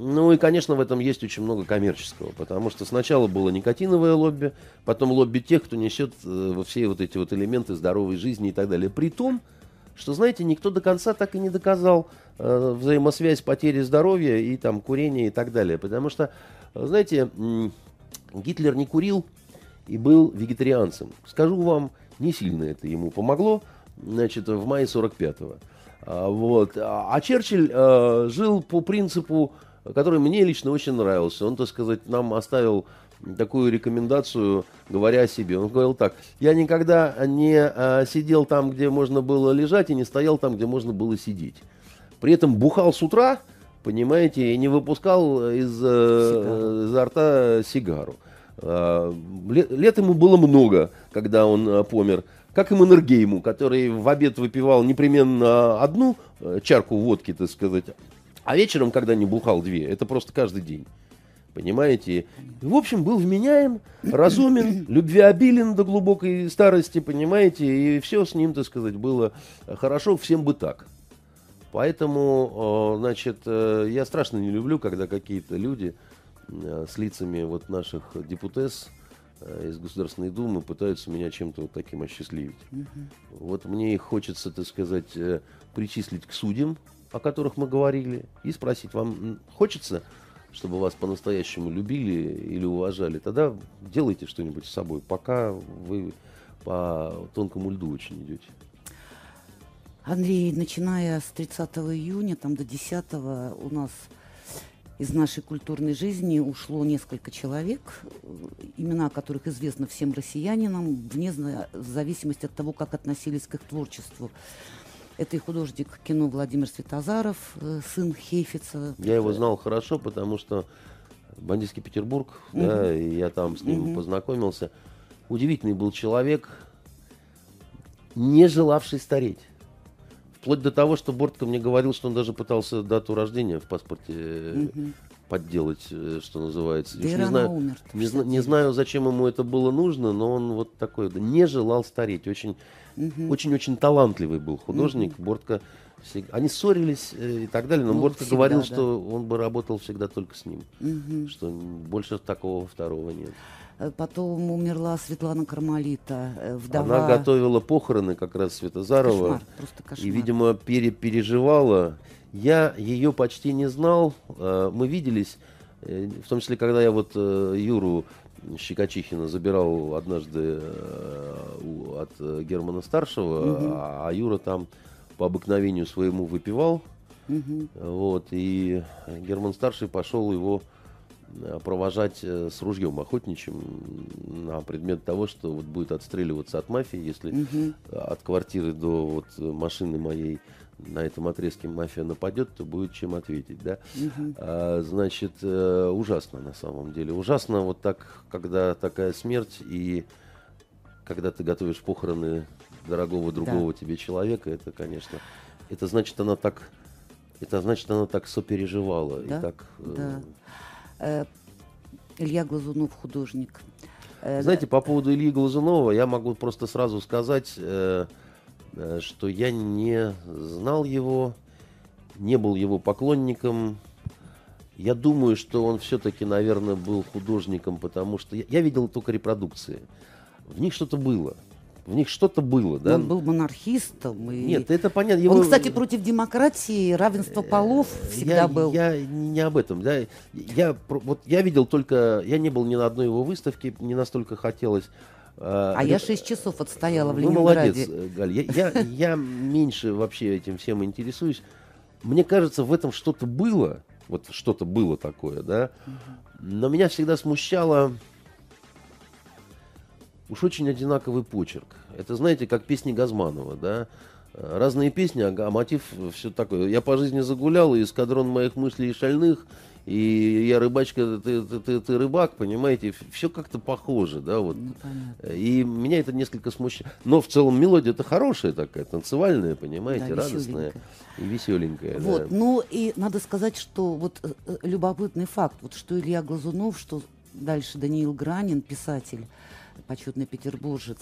Ну и, конечно, в этом есть очень много коммерческого, потому что сначала было никотиновое лобби, потом лобби тех, кто несет э, во все вот эти вот элементы здоровой жизни и так далее. При том, что, знаете, никто до конца так и не доказал э, взаимосвязь потери здоровья и там курения и так далее. Потому что, знаете, Гитлер не курил и был вегетарианцем. Скажу вам, не сильно это ему помогло, значит, в мае 45-го. А, вот. А Черчилль э, жил по принципу, который мне лично очень нравился. Он, так сказать, нам оставил такую рекомендацию, говоря о себе. Он говорил так, я никогда не а, сидел там, где можно было лежать, и не стоял там, где можно было сидеть. При этом бухал с утра, понимаете, и не выпускал из, э, изо рта сигару. А, лет, лет ему было много, когда он а, помер. Как и Маннергейму, который в обед выпивал непременно одну э, чарку водки, так сказать, а вечером, когда не бухал две, это просто каждый день. Понимаете? В общем, был вменяем, разумен, любвеобилен до глубокой старости, понимаете? И все с ним, так сказать, было хорошо, всем бы так. Поэтому, значит, э, я страшно не люблю, когда какие-то люди э, с лицами вот наших депутес э, из Государственной Думы пытаются меня чем-то вот таким осчастливить. Угу. Вот мне их хочется, так сказать, причислить к судьям, о которых мы говорили, и спросить, вам хочется чтобы вас по-настоящему любили или уважали, тогда делайте что-нибудь с собой, пока вы по тонкому льду очень идете. Андрей, начиная с 30 июня там, до 10 у нас из нашей культурной жизни ушло несколько человек, имена которых известны всем россиянинам, вне зависимости от того, как относились к их творчеству. Это и художник кино Владимир Светозаров, э, сын Хейфица. Я его знал хорошо, потому что бандитский Петербург, угу. да, и я там с ним угу. познакомился. Удивительный был человек, не желавший стареть. Вплоть до того, что Бортко мне говорил, что он даже пытался дату рождения в паспорте угу. подделать, э, что называется. Да не, знаю, умер, не, не знаю, зачем ему это было нужно, но он вот такой, не желал стареть. Очень очень-очень талантливый был художник. Угу. Бортко они ссорились э, и так далее, но ну, Бортко всегда, говорил, да. что он бы работал всегда только с ним, угу. что больше такого второго нет. Э, потом умерла Светлана Кармалита, э, вдова. Она готовила похороны как раз Светозарова. Кошмар, просто кошмар. И, видимо, перепереживала. Я ее почти не знал. Мы виделись, в том числе, когда я вот Юру Щекочихина забирал однажды э, от Германа Старшего, угу. а Юра там по обыкновению своему выпивал. Угу. Вот, и Герман Старший пошел его э, провожать э, с ружьем охотничьим на предмет того, что вот будет отстреливаться от мафии, если угу. от квартиры до вот машины моей на этом отрезке мафия нападет, то будет чем ответить, да. Угу. А, значит, э, ужасно на самом деле. Ужасно вот так, когда такая смерть и когда ты готовишь похороны дорогого другого да. тебе человека, это, конечно, это значит, она так, это значит, она так сопереживала да? и так. Э, да. Э, Илья Глазунов художник. Э, Знаете, по поводу Ильи Глазунова я могу просто сразу сказать. Э, Э, что я не знал его, не был его поклонником. Я думаю, что он все-таки, наверное, был художником, потому что я, я видел только репродукции. В них что-то было. В них что-то было, да? Он был монархистом. И... Нет, это понятно. Его... Он, кстати, против демократии, равенства полов э, всегда я, был. Я не об этом, да. Я, вот, я видел только... Я не был ни на одной его выставке, не настолько хотелось. А, а я 6 часов отстояла в Ленинграде. Ну, молодец, Галь. Я, я, я меньше вообще этим всем интересуюсь. Мне кажется, в этом что-то было, вот что-то было такое, да. Но меня всегда смущало уж очень одинаковый почерк. Это, знаете, как песни Газманова, да. Разные песни, а мотив все такое. Я по жизни загулял, и эскадрон моих мыслей и шальных, и я рыбачка, ты, ты, ты, ты рыбак, понимаете, все как-то похоже, да, вот. Ну, и меня это несколько смущает. Но в целом мелодия это хорошая такая, танцевальная, понимаете, да, радостная и веселенькая. Вот, да. ну и надо сказать, что вот э, э, любопытный факт, вот что Илья Глазунов, что дальше Даниил Гранин, писатель, почетный петербуржец,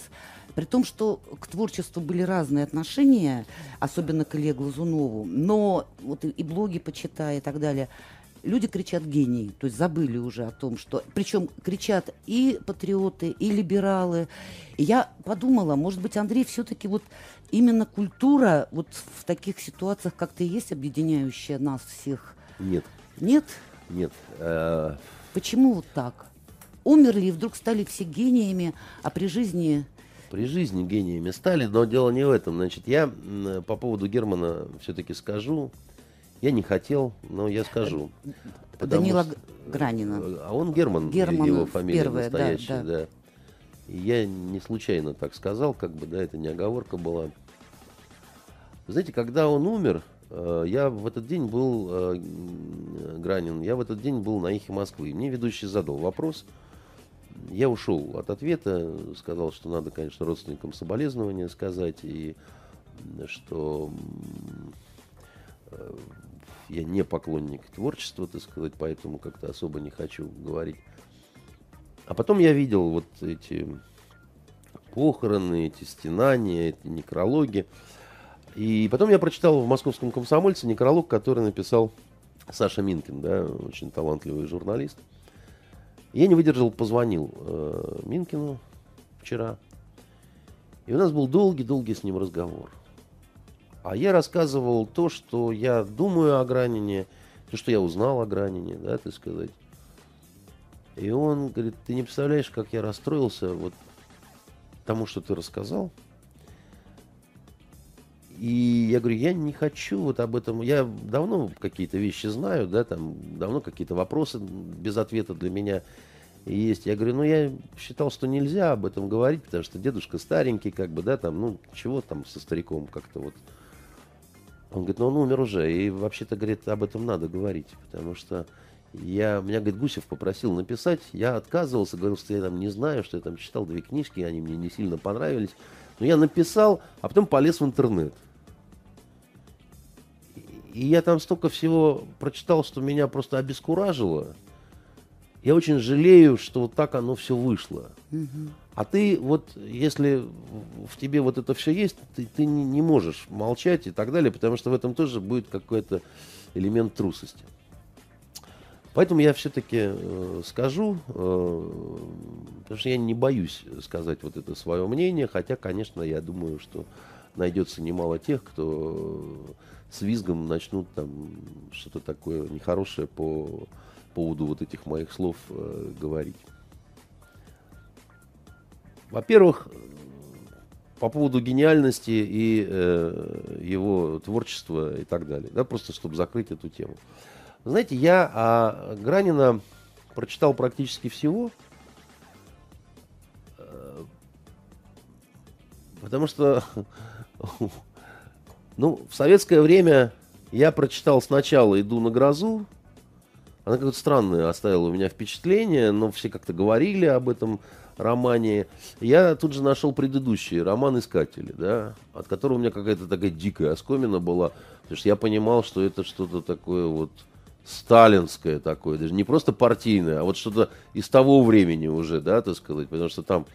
при том, что к творчеству были разные отношения, особенно к Илье Глазунову, но вот и, и блоги почитай и так далее – люди кричат гений, то есть забыли уже о том, что... Причем кричат и патриоты, и либералы. И я подумала, может быть, Андрей все-таки вот именно культура вот в таких ситуациях как-то есть объединяющая нас всех? Нет. Нет? Нет. Э, Почему вот так? Умерли и вдруг стали все гениями, а при жизни... При жизни гениями стали, но дело не в этом. Значит, я по поводу Германа все-таки скажу. Я не хотел, но я скажу. Данила что... Гранина. А он Герман, Герман его фамилия первая, настоящая, да, да. да. И я не случайно так сказал, как бы, да, это не оговорка была. Знаете, когда он умер, э, я в этот день был, э, Гранин, я в этот день был на Ихе Москвы. Мне ведущий задал вопрос. Я ушел от ответа, сказал, что надо, конечно, родственникам соболезнования сказать, и что э, я не поклонник творчества, так сказать, поэтому как-то особо не хочу говорить. А потом я видел вот эти похороны, эти стенания, эти некрологи. И потом я прочитал в «Московском комсомольце» некролог, который написал Саша Минкин, да, очень талантливый журналист. Я не выдержал, позвонил э, Минкину вчера. И у нас был долгий-долгий с ним разговор. А я рассказывал то, что я думаю о Гранине, то, что я узнал о Гранине, да, так сказать. И он говорит, ты не представляешь, как я расстроился вот тому, что ты рассказал. И я говорю, я не хочу вот об этом. Я давно какие-то вещи знаю, да, там давно какие-то вопросы без ответа для меня есть. Я говорю, ну я считал, что нельзя об этом говорить, потому что дедушка старенький, как бы, да, там, ну чего там со стариком как-то вот. Он говорит, ну он умер уже, и вообще-то, говорит, об этом надо говорить, потому что я, меня, говорит, Гусев попросил написать, я отказывался, говорил, что я там не знаю, что я там читал две книжки, они мне не сильно понравились. Но я написал, а потом полез в интернет. И я там столько всего прочитал, что меня просто обескуражило. Я очень жалею, что вот так оно все вышло. А ты вот, если в тебе вот это все есть, ты, ты не, не можешь молчать и так далее, потому что в этом тоже будет какой-то элемент трусости. Поэтому я все-таки э, скажу, э, потому что я не боюсь сказать вот это свое мнение, хотя, конечно, я думаю, что найдется немало тех, кто с визгом начнут там что-то такое нехорошее по поводу вот этих моих слов э, говорить. Во-первых, по поводу гениальности и э, его творчества и так далее, да, просто чтобы закрыть эту тему. Знаете, я а, Гранина прочитал практически всего, э, потому что Ну, в советское время я прочитал сначала «Иду на грозу». Она какое-то странное оставила у меня впечатление, но все как-то говорили об этом романе. Я тут же нашел предыдущий роман «Искатели», да, от которого у меня какая-то такая дикая оскомина была, потому что я понимал, что это что-то такое вот сталинское такое, даже не просто партийное, а вот что-то из того времени уже, да, так сказать, потому что там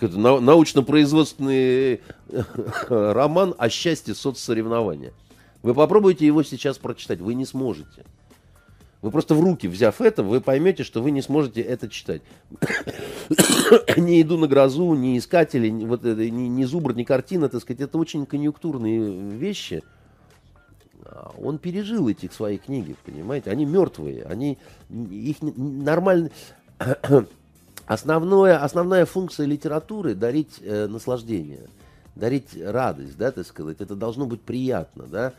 научно-производственный э, роман о счастье соцсоревнования. Вы попробуйте его сейчас прочитать, вы не сможете. Вы просто в руки, взяв это, вы поймете, что вы не сможете это читать. не иду на грозу, не искатели, не, вот, ни, ни зубр, ни картина, так сказать, это очень конъюнктурные вещи. А он пережил эти свои книги, понимаете? Они мертвые, они их нормально Основное, основная функция литературы – дарить э, наслаждение, дарить радость, да, так сказать. Это должно быть приятно, да.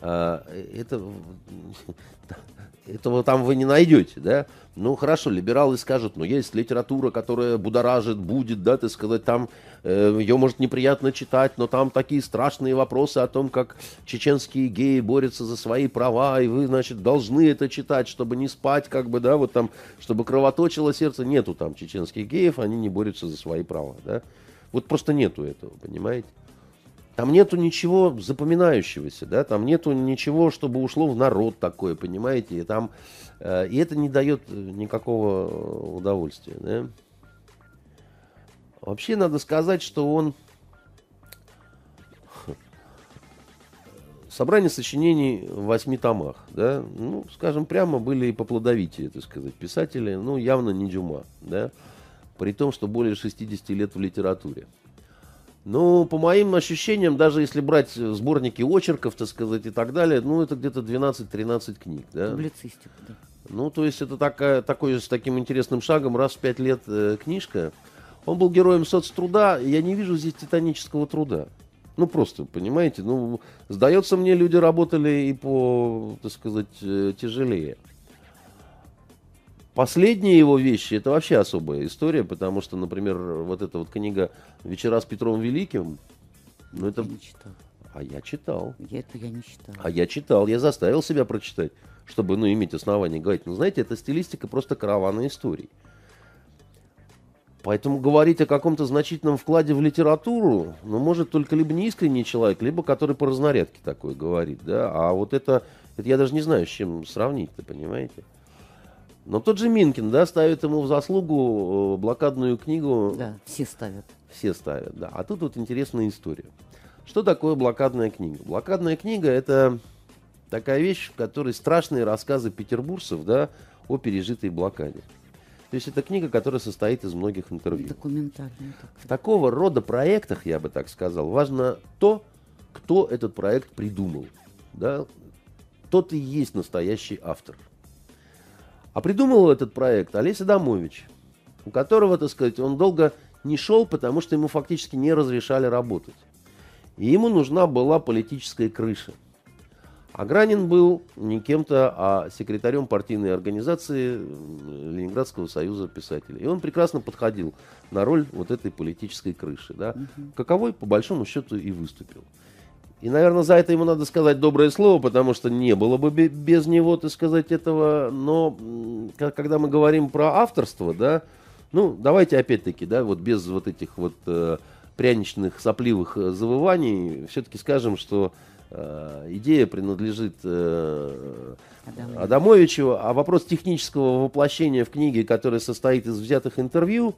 А, это, этого там вы не найдете, да. Ну, хорошо, либералы скажут, но есть литература, которая будоражит, будет, да, так сказать, там э, ее, может, неприятно читать, но там такие страшные вопросы о том, как чеченские геи борются за свои права, и вы, значит, должны это читать, чтобы не спать, как бы, да, вот там, чтобы кровоточило сердце. Нету там чеченских геев, они не борются за свои права, да. Вот просто нету этого, понимаете? Там нету ничего запоминающегося, да, там нету ничего, чтобы ушло в народ такое, понимаете, и там, э, и это не дает никакого удовольствия, да. Вообще надо сказать, что он собрание сочинений в восьми томах, да, ну, скажем, прямо были и поплодовитее, так сказать, писатели, ну, явно не Дюма, да, при том, что более 60 лет в литературе. Ну, по моим ощущениям, даже если брать сборники очерков, так сказать, и так далее, ну, это где-то 12-13 книг, да? Публицистику, да. Ну, то есть это такая, такой с таким интересным шагом, раз в пять лет э, книжка. Он был героем соцтруда, я не вижу здесь титанического труда. Ну, просто, понимаете, ну, сдается мне, люди работали и по, так сказать, э, тяжелее. Последние его вещи это вообще особая история, потому что, например, вот эта вот книга «Вечера с Петром Великим», ну это... Я не читал. А я читал. Я это я не читал. А я читал, я заставил себя прочитать, чтобы, ну, иметь основание говорить. Ну, знаете, это стилистика просто каравана историй. Поэтому говорить о каком-то значительном вкладе в литературу, ну, может только либо неискренний человек, либо который по разнарядке такое говорит, да. А вот это, это я даже не знаю, с чем сравнить-то, понимаете? Но тот же Минкин, да, ставит ему в заслугу э, блокадную книгу. Да, все ставят. Все ставят, да. А тут вот интересная история. Что такое блокадная книга? Блокадная книга это такая вещь, в которой страшные рассказы петербуржцев, да, о пережитой блокаде. То есть это книга, которая состоит из многих интервью. Документальная. В такого рода проектах, я бы так сказал, важно то, кто этот проект придумал. Да? Тот и есть настоящий автор. А придумал этот проект Олесь Адамович, у которого, так сказать, он долго не шел, потому что ему фактически не разрешали работать. И ему нужна была политическая крыша. А Гранин был не кем-то, а секретарем партийной организации Ленинградского союза писателей. И он прекрасно подходил на роль вот этой политической крыши. Да? Угу. Каковой, по большому счету, и выступил. И, наверное, за это ему надо сказать доброе слово, потому что не было бы без него, так сказать, этого. Но когда мы говорим про авторство, да, ну, давайте опять-таки, да, вот без вот этих вот э, пряничных, сопливых э, завываний, все-таки скажем, что э, идея принадлежит э, Адамович. Адамовичу, а вопрос технического воплощения в книге, которая состоит из взятых интервью,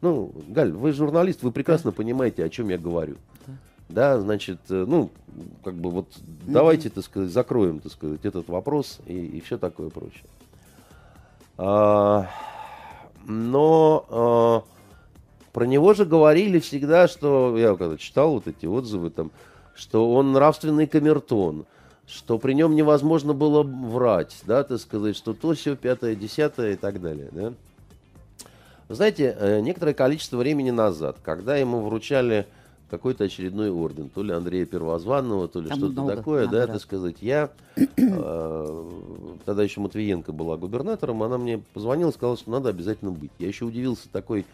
ну, Галь, вы журналист, вы прекрасно да. понимаете, о чем я говорю. Да. Да, значит, э, ну, как бы вот давайте, так сказать, закроем, так сказать, этот вопрос и, и все такое прочее. А, но а, про него же говорили всегда, что я когда читал вот эти отзывы там, что он нравственный камертон, что при нем невозможно было врать, да, так сказать, что то, все, пятое, десятое и так далее, да. Вы знаете, э, некоторое количество времени назад, когда ему вручали какой-то очередной орден, то ли Андрея Первозванного, то ли что-то такое, да, так сказать. Я, э, тогда еще Матвиенко была губернатором, она мне позвонила, сказала, что надо обязательно быть. Я еще удивился такой,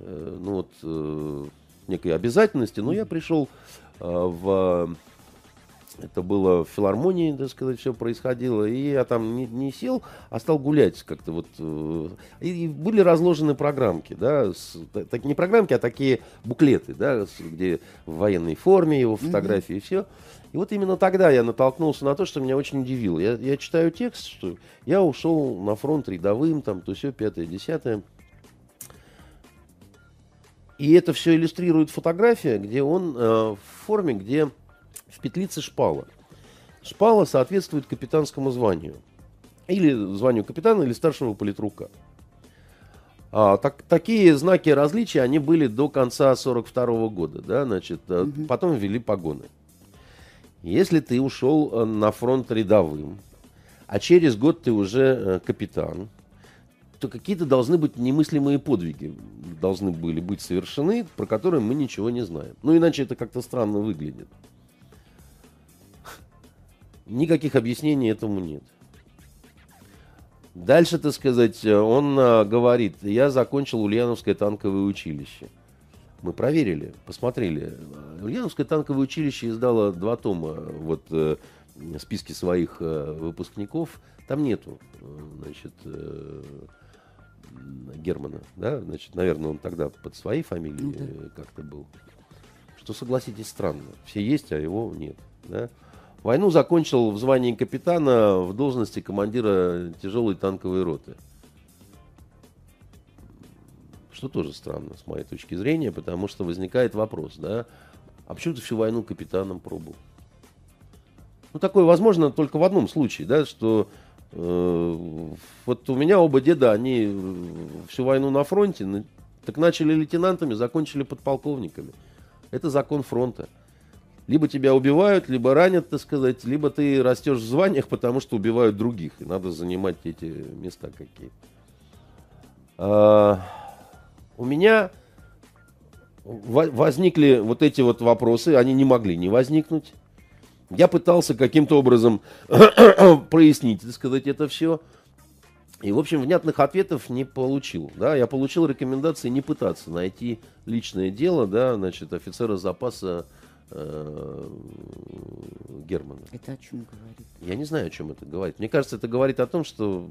э, ну вот, э, некой обязательности, но я пришел э, в это было в филармонии, так сказать, все происходило. И я там не, не сел, а стал гулять как-то вот. Э, и, и были разложены программки, да, с, так, не программки, а такие буклеты, да, с, где в военной форме его фотографии mm-hmm. и все. И вот именно тогда я натолкнулся на то, что меня очень удивило. Я, я читаю текст, что я ушел на фронт рядовым, там, то все, пятое, десятое. И это все иллюстрирует фотография, где он э, в форме, где в петлице шпала. Шпала соответствует капитанскому званию. Или званию капитана, или старшего политрука. А, так, такие знаки различия, они были до конца 42 года, да, значит, угу. потом ввели погоны. Если ты ушел э, на фронт рядовым, а через год ты уже э, капитан, то какие-то должны быть немыслимые подвиги должны были быть совершены, про которые мы ничего не знаем. Ну, иначе это как-то странно выглядит. Никаких объяснений этому нет. Дальше, так сказать, он а, говорит, я закончил Ульяновское танковое училище. Мы проверили, посмотрели. Ульяновское танковое училище издало два тома вот э, списки своих э, выпускников. Там нету, значит, э, Германа, да, значит, наверное, он тогда под своей фамилией ну, да. как-то был. Что, согласитесь, странно. Все есть, а его нет, да. Войну закончил в звании капитана в должности командира тяжелой танковой роты. Что тоже странно с моей точки зрения, потому что возникает вопрос, да, а почему ты всю войну капитаном пробовал? Ну, такое возможно только в одном случае, да, что э, вот у меня оба деда, они всю войну на фронте, так начали лейтенантами, закончили подполковниками. Это закон фронта. Либо тебя убивают, либо ранят, так сказать, либо ты растешь в званиях, потому что убивают других. И надо занимать эти места какие. А, у меня возникли вот эти вот вопросы, они не могли не возникнуть. Я пытался каким-то образом прояснить, так сказать, это все. И, в общем, внятных ответов не получил. Да? Я получил рекомендации не пытаться найти личное дело, да, значит, офицера запаса э, Германа. Это о чем говорит? Я не знаю, о чем это говорит. Мне кажется, это говорит о том, что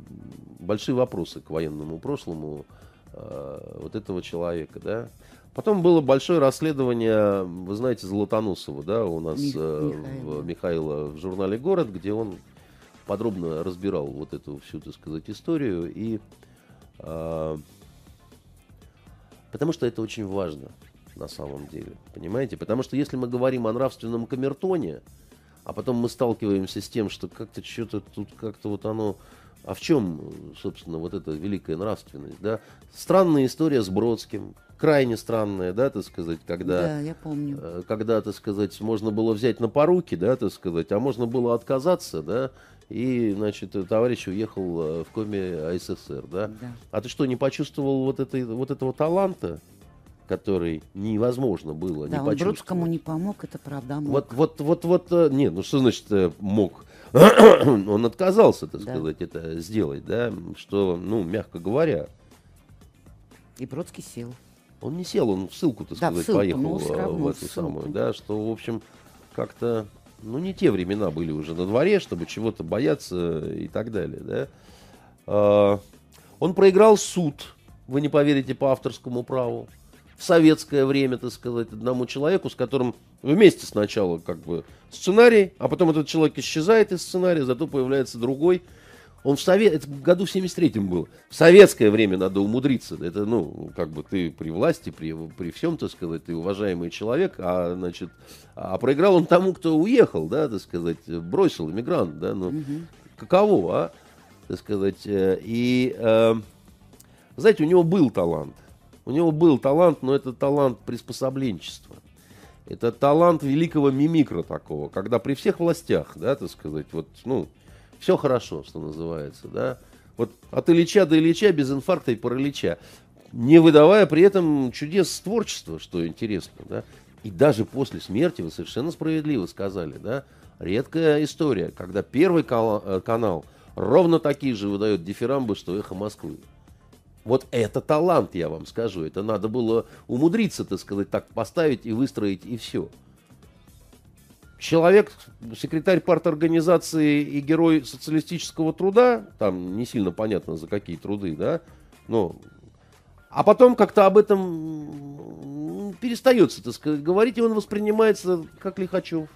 большие вопросы к военному прошлому э, вот этого человека, да. Потом было большое расследование, вы знаете, Золотоносова, да, у нас э, Михаила. В, Михаила в журнале «Город», где он подробно разбирал вот эту всю, так сказать, историю. И, э, потому что это очень важно на самом деле, понимаете? Потому что если мы говорим о нравственном камертоне, а потом мы сталкиваемся с тем, что как-то что-то тут как-то вот оно а в чем, собственно, вот эта великая нравственность, да? Странная история с Бродским, крайне странная, да, так сказать, когда... Да, я помню. Э, когда, так сказать, можно было взять на поруки, да, так сказать, а можно было отказаться, да, и, значит, товарищ уехал э, в коме АССР, да? да. А ты что, не почувствовал вот, этой, вот этого таланта? Который невозможно было да, не он. Бродскому не помог, это правда, мог. Вот, вот, вот, вот, э, нет, ну что значит мог? он отказался, так да. сказать, это сделать, да, что, ну, мягко говоря. И Бродский сел. Он не сел, он в ссылку, так да, сказать, ссылку, поехал а, в эту самую, да, что, в общем, как-то, ну, не те времена были уже на дворе, чтобы чего-то бояться и так далее, да. А, он проиграл суд, вы не поверите, по авторскому праву в советское время, так сказать, одному человеку, с которым вместе сначала как бы сценарий, а потом этот человек исчезает из сценария, зато появляется другой. Он в совет, это в году в 73-м был. В советское время надо умудриться. Это, ну, как бы ты при власти, при, при всем, так сказать, ты уважаемый человек, а, значит, а проиграл он тому, кто уехал, да, так сказать, бросил, иммигрант, да, ну, угу. каково, а, так сказать, э, и, э, знаете, у него был талант, у него был талант, но это талант приспособленчества. Это талант великого мимикра такого, когда при всех властях, да, так сказать, вот, ну, все хорошо, что называется, да. Вот от Ильича до Ильича без инфаркта и паралича, не выдавая при этом чудес творчества, что интересно, да. И даже после смерти, вы совершенно справедливо сказали, да, редкая история, когда первый э, канал ровно такие же выдает дифирамбы, что эхо Москвы. Вот это талант, я вам скажу. Это надо было умудриться, так сказать, так поставить и выстроить, и все. Человек, секретарь парторганизации и герой социалистического труда, там не сильно понятно за какие труды, да, но... А потом как-то об этом перестается, так сказать, говорить, и он воспринимается как Лихачев.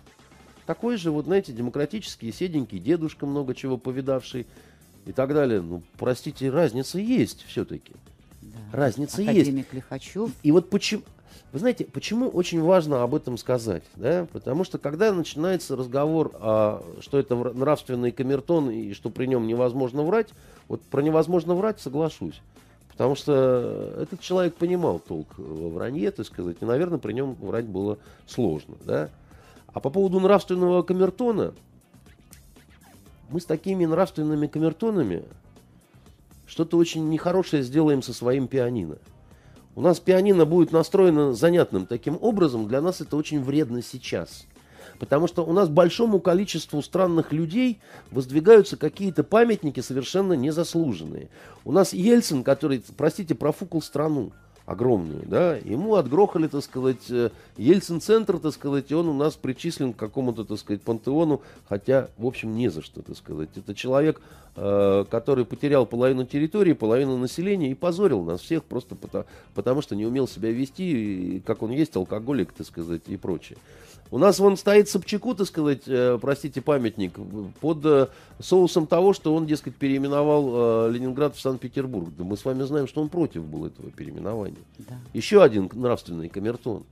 Такой же, вот, знаете, демократический, седенький, дедушка, много чего повидавший, и так далее. Ну, простите, разница есть все-таки. Да. Разница Академик есть. Лихачев. И вот почему... Вы знаете, почему очень важно об этом сказать? Да? Потому что когда начинается разговор, о, что это нравственный камертон и что при нем невозможно врать, вот про невозможно врать соглашусь. Потому что этот человек понимал толк во вранье, так сказать, и, наверное, при нем врать было сложно. Да? А по поводу нравственного камертона, мы с такими нравственными камертонами что-то очень нехорошее сделаем со своим пианино. У нас пианино будет настроено занятным таким образом, для нас это очень вредно сейчас. Потому что у нас большому количеству странных людей воздвигаются какие-то памятники совершенно незаслуженные. У нас Ельцин, который, простите, профукал страну огромную, да, ему отгрохали, так сказать, э, Ельцин-центр, так сказать, и он у нас причислен к какому-то, так сказать, пантеону, хотя, в общем, не за что, так сказать. Это человек, э, который потерял половину территории, половину населения и позорил нас всех просто потому, потому что не умел себя вести, как он есть, алкоголик, так сказать, и прочее. У нас вон стоит Собчаку, так сказать, э, простите, памятник под э, соусом того, что он, дескать, переименовал э, Ленинград в Санкт-Петербург. Да мы с вами знаем, что он против был этого переименования. Да. Еще один нравственный камертон.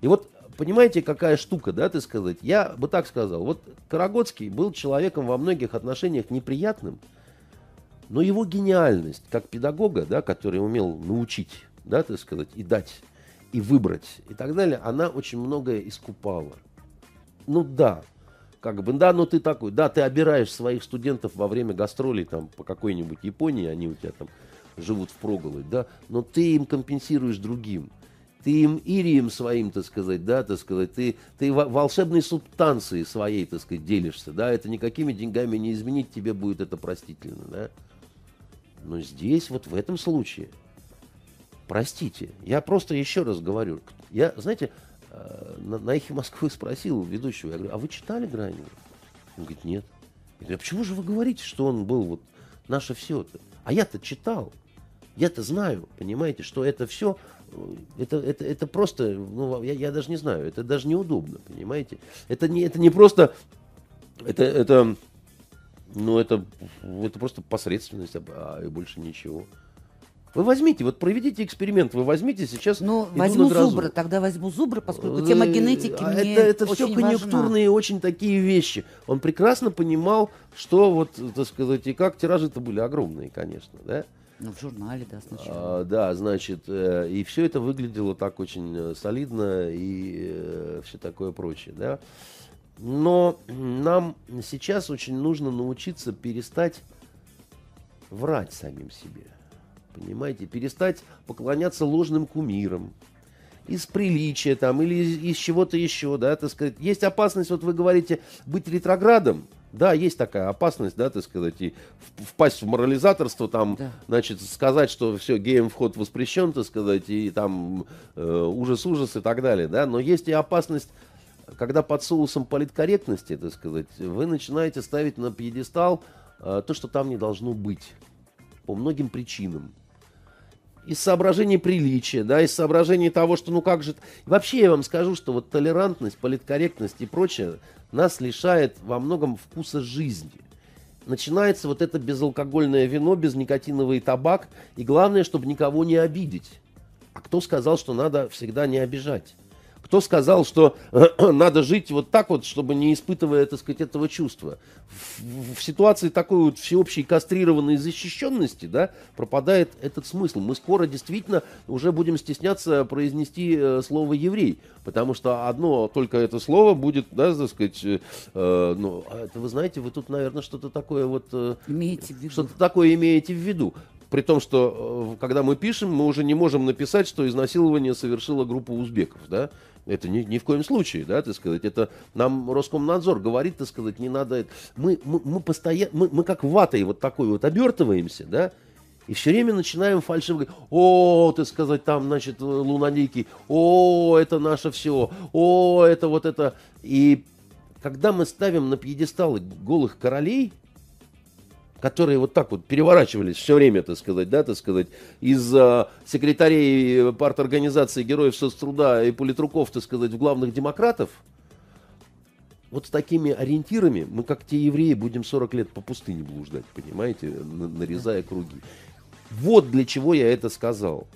И вот понимаете, какая штука, да, ты сказать? Я бы так сказал. Вот Карагодский был человеком во многих отношениях неприятным, но его гениальность как педагога, да, который умел научить, да, так сказать, и дать и выбрать и так далее, она очень многое искупала. Ну да, как бы, да, но ты такой, да, ты обираешь своих студентов во время гастролей там по какой-нибудь Японии, они у тебя там живут в проголодь, да, но ты им компенсируешь другим. Ты им ирием своим, так сказать, да, так сказать, ты, ты волшебной субстанцией своей, так сказать, делишься, да, это никакими деньгами не изменить, тебе будет это простительно, да. Но здесь, вот в этом случае, простите, я просто еще раз говорю, я, знаете, э, на, на эхе Москвы спросил ведущего, я говорю, а вы читали Гранева? Он говорит, нет. Я говорю, а почему же вы говорите, что он был вот наше все-то? А я-то читал. Я-то знаю, понимаете, что это все, это, это, это просто, ну, я, я даже не знаю, это даже неудобно, понимаете. Это не, это не просто, это, это, ну, это, это просто посредственность, а, а больше ничего. Вы возьмите, вот проведите эксперимент, вы возьмите сейчас. Ну, возьму зубры, тогда возьму зубры, поскольку тема генетики а мне Это, это очень все конъюнктурные важна. очень такие вещи. Он прекрасно понимал, что вот, так сказать, и как тиражи-то были огромные, конечно, да? Ну, в журнале, да, сначала. А, да, значит, э, и все это выглядело так очень э, солидно и э, все такое прочее, да. Но нам сейчас очень нужно научиться перестать врать самим себе. Понимаете, перестать поклоняться ложным кумирам, из приличия там или из, из чего-то еще, да, так сказать. Есть опасность, вот вы говорите, быть ретроградом, да, есть такая опасность, да, так сказать, и впасть в морализаторство, там, да. значит, сказать, что все, геям вход воспрещен, так сказать, и там ужас-ужас э, и так далее, да, но есть и опасность, когда под соусом политкорректности, так сказать, вы начинаете ставить на пьедестал э, то, что там не должно быть, по многим причинам из соображений приличия, да, из соображений того, что ну как же... Вообще я вам скажу, что вот толерантность, политкорректность и прочее нас лишает во многом вкуса жизни. Начинается вот это безалкогольное вино, безникотиновый табак, и главное, чтобы никого не обидеть. А кто сказал, что надо всегда не обижать? Кто сказал, что надо жить вот так вот, чтобы не испытывая, так сказать, этого чувства? В, в ситуации такой вот всеобщей кастрированной защищенности, да, пропадает этот смысл. Мы скоро действительно уже будем стесняться произнести э, слово еврей, потому что одно только это слово будет, да, так сказать, э, э ну, а это вы знаете, вы тут, наверное, что-то такое вот... Э, имеете в виду. Что-то такое имеете в виду. При том, что э, когда мы пишем, мы уже не можем написать, что изнасилование совершила группа узбеков, да? Это ни, ни в коем случае, да, так сказать. Это нам Роскомнадзор говорит, так сказать, не надо. Мы, мы, мы постоянно, мы, мы как ватой вот такой вот обертываемся, да, и все время начинаем фальшиво о, ты сказать, там, значит, луноликий, о, это наше все, о, это вот это. И когда мы ставим на пьедесталы голых королей, которые вот так вот переворачивались все время, так сказать, да, так сказать, из а, секретарей парторганизации Героев соцтруда и политруков, так сказать, в главных демократов, вот с такими ориентирами мы, как те евреи, будем 40 лет по пустыне блуждать, понимаете, нарезая круги. Вот для чего я это сказал.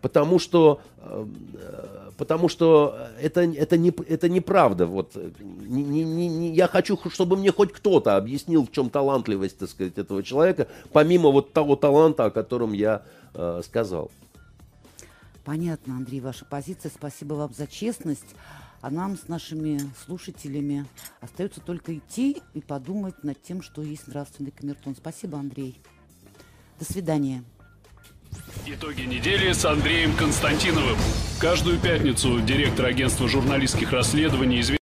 Потому что, э, потому что это, это, не, это неправда. Вот. Не, не, не, я хочу, чтобы мне хоть кто-то объяснил, в чем талантливость, так сказать, этого человека, помимо вот того таланта, о котором я э, сказал. Понятно, Андрей, ваша позиция. Спасибо вам за честность. А нам с нашими слушателями остается только идти и подумать над тем, что есть нравственный камертон. Спасибо, Андрей. До свидания. Итоги недели с Андреем Константиновым. Каждую пятницу директор агентства журналистских расследований